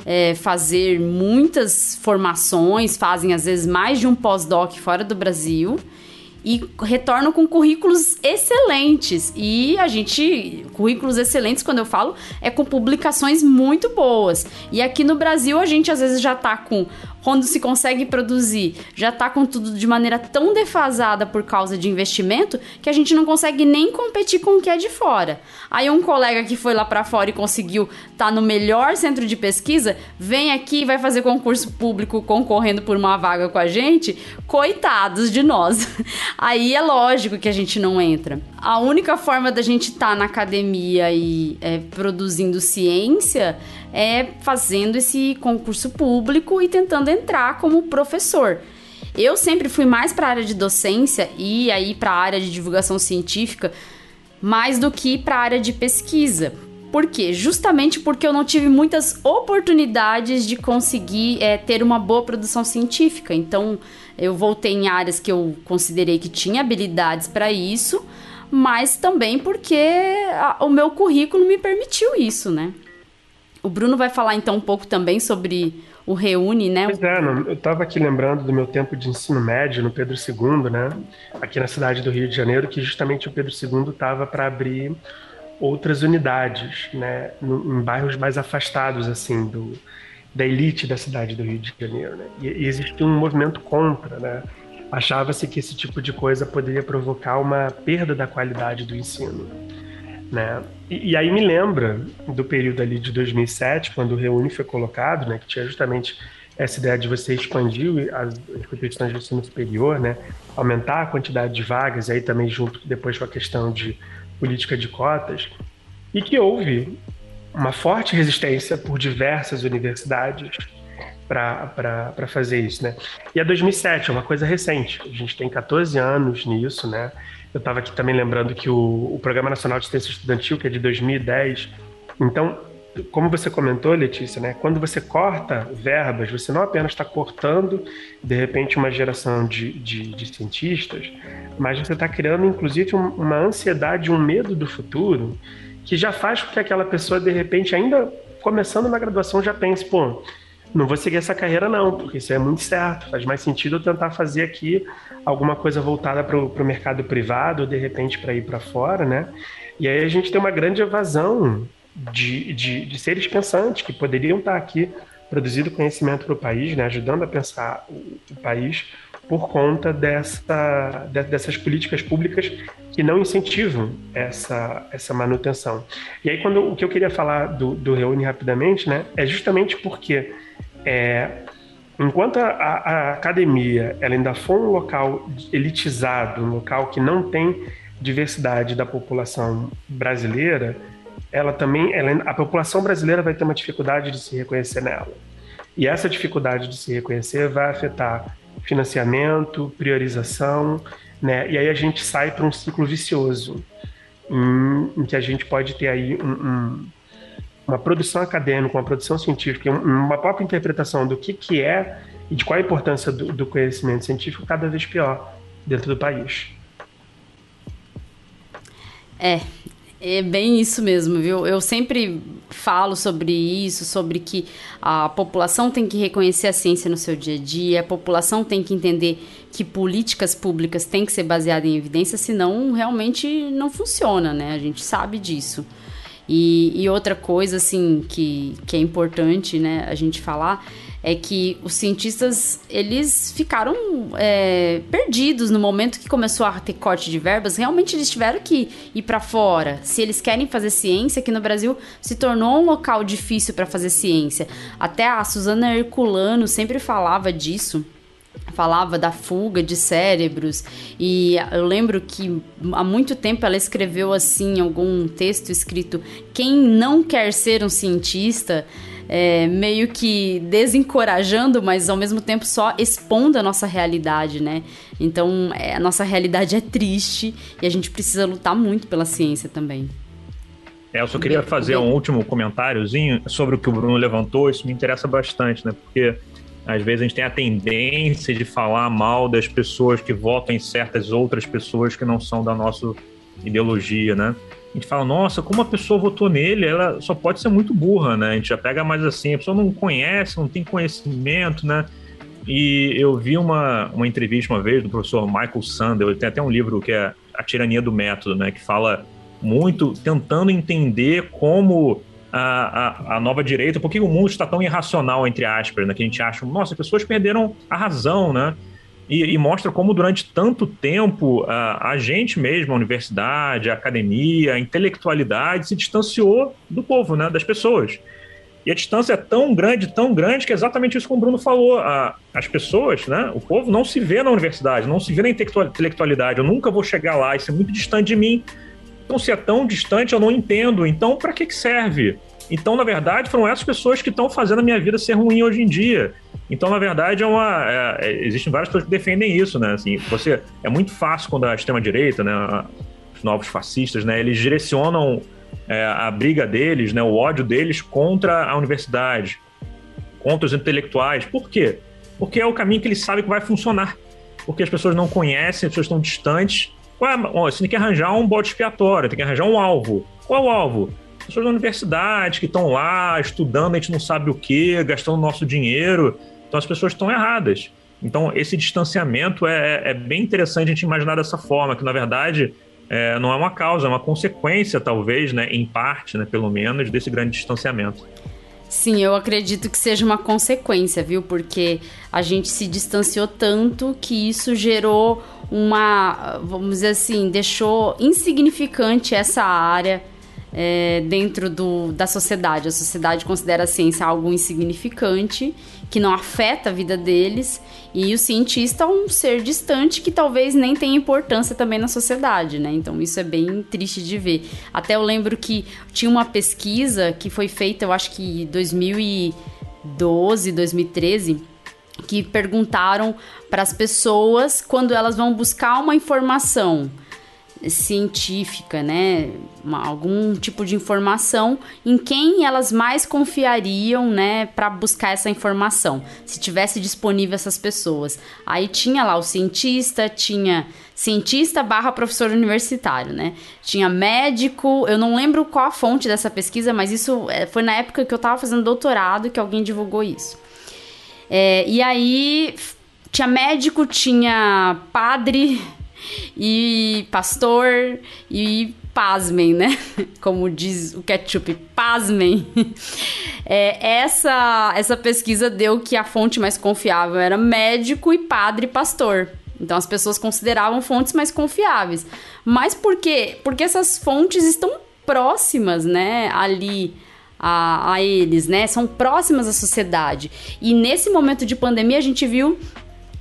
é, fazer muitas formações, fazem às vezes mais de um pós-doc fora do Brasil e retornam com currículos excelentes. E a gente, currículos excelentes, quando eu falo, é com publicações muito boas. E aqui no Brasil a gente às vezes já tá com quando se consegue produzir, já tá com tudo de maneira tão defasada por causa de investimento que a gente não consegue nem competir com o que é de fora. Aí um colega que foi lá para fora e conseguiu estar tá no melhor centro de pesquisa, vem aqui e vai fazer concurso público concorrendo por uma vaga com a gente, coitados de nós. Aí é lógico que a gente não entra. A única forma da gente estar tá na academia e é, produzindo ciência é fazendo esse concurso público e tentando entrar como professor. Eu sempre fui mais para a área de docência e aí para a área de divulgação científica, mais do que para a área de pesquisa. Por quê? Justamente porque eu não tive muitas oportunidades de conseguir é, ter uma boa produção científica. Então, eu voltei em áreas que eu considerei que tinha habilidades para isso, mas também porque a, o meu currículo me permitiu isso, né? O Bruno vai falar então um pouco também sobre o Reúne, né? Pois é, eu estava aqui lembrando do meu tempo de ensino médio no Pedro II, né? Aqui na cidade do Rio de Janeiro, que justamente o Pedro II estava para abrir outras unidades, né? No, em bairros mais afastados, assim, do, da elite da cidade do Rio de Janeiro, né? E, e existia um movimento contra, né? Achava-se que esse tipo de coisa poderia provocar uma perda da qualidade do ensino. Né? E, e, aí me lembra do período ali de 2007, quando o Reúne foi colocado, né, que tinha justamente essa ideia de você expandir as instituições de ensino superior, né, aumentar a quantidade de vagas, e aí também junto depois com a questão de política de cotas, e que houve uma forte resistência por diversas universidades para fazer isso, né? E a 2007 é uma coisa recente, a gente tem 14 anos nisso, né? Eu estava aqui também lembrando que o, o Programa Nacional de Assistência Estudantil, que é de 2010, então, como você comentou, Letícia, né, quando você corta verbas, você não apenas está cortando, de repente, uma geração de, de, de cientistas, mas você está criando, inclusive, um, uma ansiedade, um medo do futuro, que já faz com que aquela pessoa, de repente, ainda começando na graduação, já pense, pô, não vou seguir essa carreira não, porque isso é muito certo. Faz mais sentido eu tentar fazer aqui alguma coisa voltada para o mercado privado, ou de repente para ir para fora, né? E aí a gente tem uma grande evasão de, de, de seres pensantes que poderiam estar aqui produzindo conhecimento para o país, né? ajudando a pensar o, o país por conta dessa, de, dessas políticas públicas que não incentivam essa, essa manutenção. E aí, quando o que eu queria falar do, do Reúne rapidamente, né, é justamente porque é, enquanto a, a, academia ela ainda for um local elitizado, um local que não tem diversidade da população brasileira, ela também, ela, a população brasileira vai ter uma dificuldade de se reconhecer nela. E essa dificuldade de se reconhecer vai afetar financiamento, priorização, né? E aí a gente sai para um ciclo vicioso, em, em, que a gente pode ter aí um, um uma produção acadêmica, uma produção científica, uma própria interpretação do que, que é e de qual a importância do, do conhecimento científico cada vez pior dentro do país. É, é bem isso mesmo, viu? Eu sempre falo sobre isso, sobre que a população tem que reconhecer a ciência no seu dia a dia, a população tem que entender que políticas públicas têm que ser baseadas em evidência, senão realmente não funciona, né? A gente sabe disso. E, e outra coisa, assim, que, que é importante, né, a gente falar, é que os cientistas eles ficaram é, perdidos no momento que começou a ter corte de verbas. Realmente eles tiveram que ir para fora. Se eles querem fazer ciência, aqui no Brasil se tornou um local difícil para fazer ciência. Até a Suzana Herculano sempre falava disso falava da fuga de cérebros e eu lembro que há muito tempo ela escreveu assim algum texto escrito quem não quer ser um cientista é, meio que desencorajando, mas ao mesmo tempo só expondo a nossa realidade, né? Então, é, a nossa realidade é triste e a gente precisa lutar muito pela ciência também. É, eu só queria fazer um último comentáriozinho sobre o que o Bruno levantou, isso me interessa bastante, né? Porque às vezes a gente tem a tendência de falar mal das pessoas que votam em certas outras pessoas que não são da nossa ideologia, né? a gente fala, nossa, como a pessoa votou nele, ela só pode ser muito burra, né? A gente já pega mais assim, a pessoa não conhece, não tem conhecimento, né? E eu vi uma, uma entrevista uma vez do professor Michael Sandel, ele tem até um livro que é A Tirania do Método, né? Que fala muito, tentando entender como a, a, nova direita, por que o mundo está tão irracional, entre aspas, né? Que a gente acha, nossa, as pessoas perderam a razão, né? E, e, mostra como durante tanto tempo a, a, gente mesmo, a universidade, a academia, a intelectualidade se distanciou do povo, né, das pessoas. E a distância é tão grande, tão grande, que é exatamente isso que o Bruno falou. A, as pessoas, né, o povo não se vê na universidade, não se vê na intelectualidade. Eu nunca vou chegar lá, isso é muito distante de mim. Então, se é tão distante, eu não entendo. Então, para que, que serve? Então, na verdade, foram essas pessoas que estão fazendo a minha vida ser ruim hoje em dia. Então, na verdade, é uma, é, é, existem várias pessoas que defendem isso, né? Assim, você é muito fácil quando a extrema direita, né, os novos fascistas, né, eles direcionam é, a briga deles, né, o ódio deles contra a universidade, contra os intelectuais. Por quê? Porque é o caminho que eles sabem que vai funcionar. Porque as pessoas não conhecem, as pessoas estão distantes. Ué, você tem que arranjar um bode expiatório, tem que arranjar um alvo. Qual é o alvo? pessoas da universidade que estão lá estudando, a gente não sabe o que, gastando nosso dinheiro. Então as pessoas estão erradas. Então esse distanciamento é, é, bem interessante a gente imaginar dessa forma, que na verdade é, não é uma causa, é uma consequência, talvez, né, em parte, né, pelo menos, desse grande distanciamento. Sim, eu acredito que seja uma consequência, viu? Porque a gente se distanciou tanto que isso gerou uma, vamos dizer assim, deixou insignificante essa área é, dentro do, da sociedade. A sociedade considera a ciência algo insignificante, que não afeta a vida deles, e o cientista é um ser distante que talvez nem tenha importância também na sociedade, né? Então isso é bem triste de ver. Até eu lembro que tinha uma pesquisa que foi feita, eu acho que em 2012, 2013 que perguntaram para as pessoas quando elas vão buscar uma informação científica, né, uma, algum tipo de informação, em quem elas mais confiariam, né, para buscar essa informação, se tivesse disponível essas pessoas. Aí tinha lá o cientista, tinha cientista barra professor universitário, né? Tinha médico, eu não lembro qual a fonte dessa pesquisa, mas isso é, foi na época que eu estava fazendo doutorado que alguém divulgou isso. É, e aí tinha médico, tinha padre, e pastor e pasmem, né? Como diz o ketchup, pasmem. É, essa, essa pesquisa deu que a fonte mais confiável era médico e padre pastor. Então as pessoas consideravam fontes mais confiáveis. Mas por quê? Porque essas fontes estão próximas, né, ali a, a eles, né? São próximas à sociedade. E nesse momento de pandemia a gente viu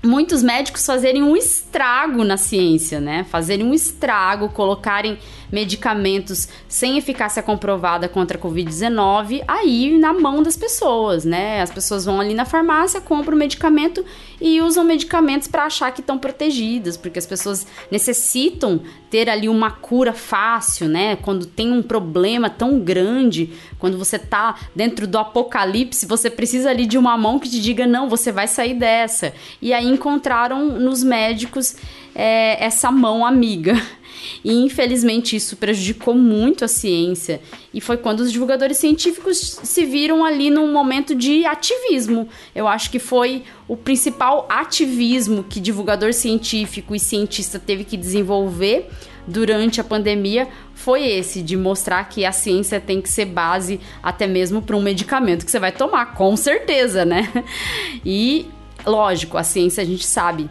muitos médicos fazerem um estrago na ciência, né? Fazerem um estrago, colocarem medicamentos sem eficácia comprovada contra a Covid-19 aí na mão das pessoas, né? As pessoas vão ali na farmácia, compram o medicamento e usam medicamentos para achar que estão protegidas, porque as pessoas necessitam ter ali uma cura fácil, né? Quando tem um problema tão grande, quando você tá dentro do apocalipse, você precisa ali de uma mão que te diga não, você vai sair dessa. E aí encontraram nos médicos é, essa mão amiga. E infelizmente isso prejudicou muito a ciência. E foi quando os divulgadores científicos se viram ali num momento de ativismo. Eu acho que foi o principal ativismo que divulgador científico e cientista teve que desenvolver durante a pandemia foi esse, de mostrar que a ciência tem que ser base até mesmo para um medicamento que você vai tomar, com certeza, né? E, lógico, a ciência a gente sabe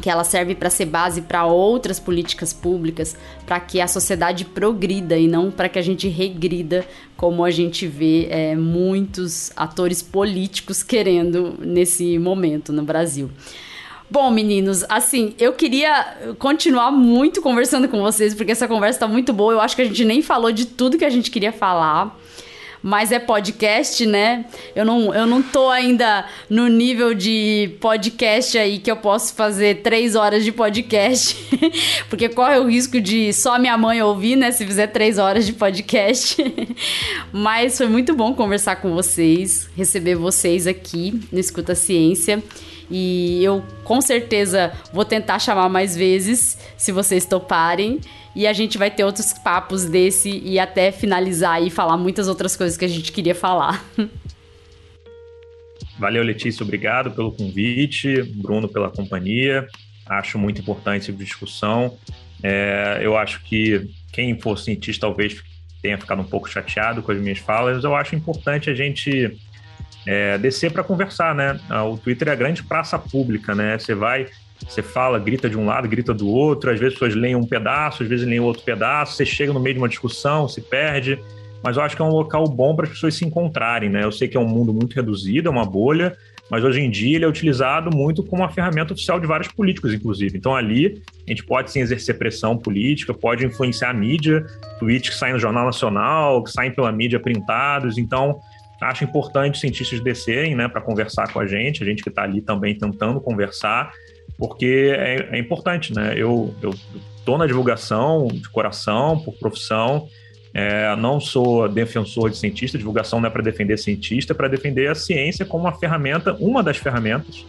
que ela serve para ser base para outras políticas públicas, para que a sociedade progrida e não para que a gente regrida, como a gente vê é, muitos atores políticos querendo nesse momento no Brasil. Bom, meninos, assim, eu queria continuar muito conversando com vocês, porque essa conversa tá muito boa. Eu acho que a gente nem falou de tudo que a gente queria falar. Mas é podcast, né? Eu não, eu não tô ainda no nível de podcast aí que eu posso fazer três horas de podcast. porque corre o risco de só minha mãe ouvir, né? Se fizer três horas de podcast. Mas foi muito bom conversar com vocês, receber vocês aqui no Escuta Ciência. E eu com certeza vou tentar chamar mais vezes, se vocês toparem. E a gente vai ter outros papos desse e até finalizar e falar muitas outras coisas que a gente queria falar. Valeu, Letícia, obrigado pelo convite, Bruno pela companhia. Acho muito importante essa discussão. É, eu acho que quem for cientista talvez tenha ficado um pouco chateado com as minhas falas. Eu acho importante a gente é, descer para conversar, né? Ah, o Twitter é a grande praça pública, né? Você vai, você fala, grita de um lado, grita do outro, às vezes as pessoas leem um pedaço, às vezes leem outro pedaço, você chega no meio de uma discussão, se perde, mas eu acho que é um local bom para as pessoas se encontrarem, né? Eu sei que é um mundo muito reduzido, é uma bolha, mas hoje em dia ele é utilizado muito como uma ferramenta oficial de vários políticos, inclusive. Então ali a gente pode sim exercer pressão política, pode influenciar a mídia, tweets que saem no Jornal Nacional, que saem pela mídia printados, então Acho importante os cientistas descerem né, para conversar com a gente, a gente que está ali também tentando conversar, porque é, é importante, né? Eu estou na divulgação de coração, por profissão, é, não sou defensor de cientista, divulgação não é para defender cientista, é para defender a ciência como uma ferramenta, uma das ferramentas,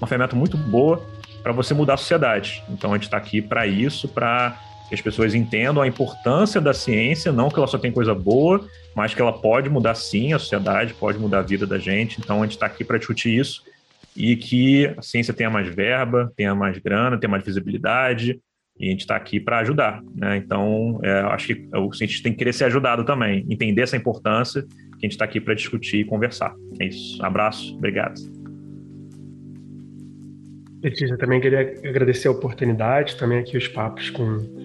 uma ferramenta muito boa para você mudar a sociedade. Então a gente está aqui para isso, para que as pessoas entendam a importância da ciência, não que ela só tem coisa boa, mas que ela pode mudar sim a sociedade, pode mudar a vida da gente. Então a gente está aqui para discutir isso e que a ciência tenha mais verba, tenha mais grana, tenha mais visibilidade, e a gente está aqui para ajudar. Né? Então, é, acho que o cientista tem que querer ser ajudado também, entender essa importância, que a gente está aqui para discutir e conversar. É isso. Abraço, obrigado. Letícia, também queria agradecer a oportunidade, também aqui os papos com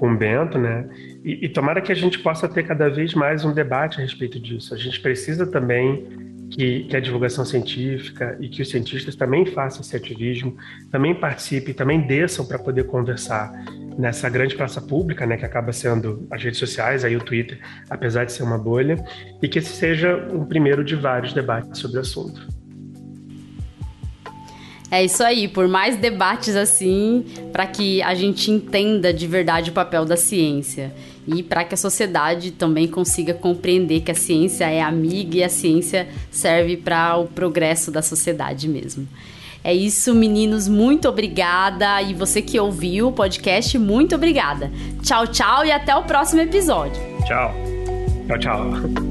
com o Bento, né? E, e, tomara que a gente possa ter cada vez mais um debate a respeito disso. A gente precisa também que, que a divulgação científica e que os cientistas também façam esse ativismo, também participem, também desçam para poder conversar nessa grande praça pública, né, que acaba sendo as redes sociais, aí o Twitter, apesar de ser uma bolha, e que esse seja um primeiro de vários debates sobre o assunto. É isso aí, por mais debates assim, para que a gente entenda de verdade o papel da ciência e para que a sociedade também consiga compreender que a ciência é amiga e a ciência serve para o progresso da sociedade mesmo. É isso, meninos, muito obrigada. E você que ouviu o podcast, muito obrigada. Tchau, tchau e até o próximo episódio. Tchau. Tchau, tchau.